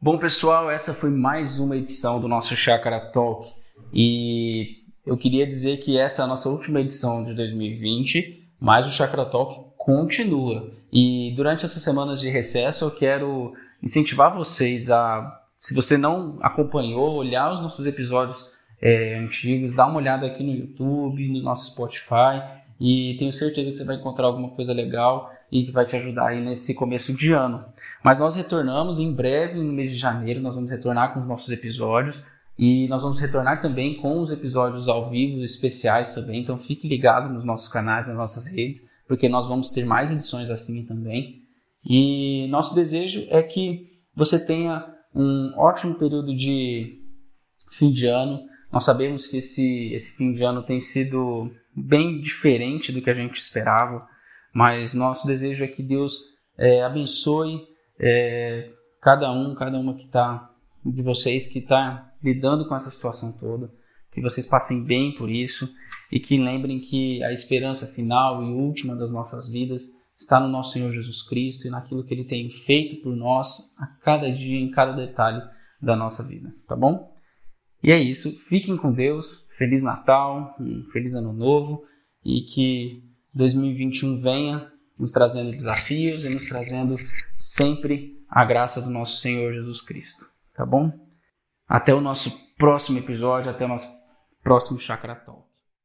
Bom, pessoal, essa foi mais uma edição do nosso Chakra Talk. E eu queria dizer que essa é a nossa última edição de 2020, mas o Chakra Talk continua. E durante essas semanas de recesso, eu quero incentivar vocês a, se você não acompanhou, olhar os nossos episódios é, antigos, dar uma olhada aqui no YouTube, no nosso Spotify e tenho certeza que você vai encontrar alguma coisa legal e que vai te ajudar aí nesse começo de ano. Mas nós retornamos em breve, no mês de janeiro, nós vamos retornar com os nossos episódios e nós vamos retornar também com os episódios ao vivo especiais também. Então fique ligado nos nossos canais, nas nossas redes, porque nós vamos ter mais edições assim também. E nosso desejo é que você tenha um ótimo período de fim de ano. Nós sabemos que esse, esse fim de ano tem sido bem diferente do que a gente esperava, mas nosso desejo é que Deus é, abençoe é, cada um, cada uma que está de vocês que está lidando com essa situação toda, que vocês passem bem por isso e que lembrem que a esperança final e última das nossas vidas está no nosso Senhor Jesus Cristo e naquilo que Ele tem feito por nós a cada dia, em cada detalhe da nossa vida, tá bom? E é isso. Fiquem com Deus. Feliz Natal, um feliz Ano Novo e que 2021 venha nos trazendo desafios e nos trazendo sempre a graça do nosso Senhor Jesus Cristo. Tá bom? Até o nosso próximo episódio, até o nosso próximo Chakra Talk.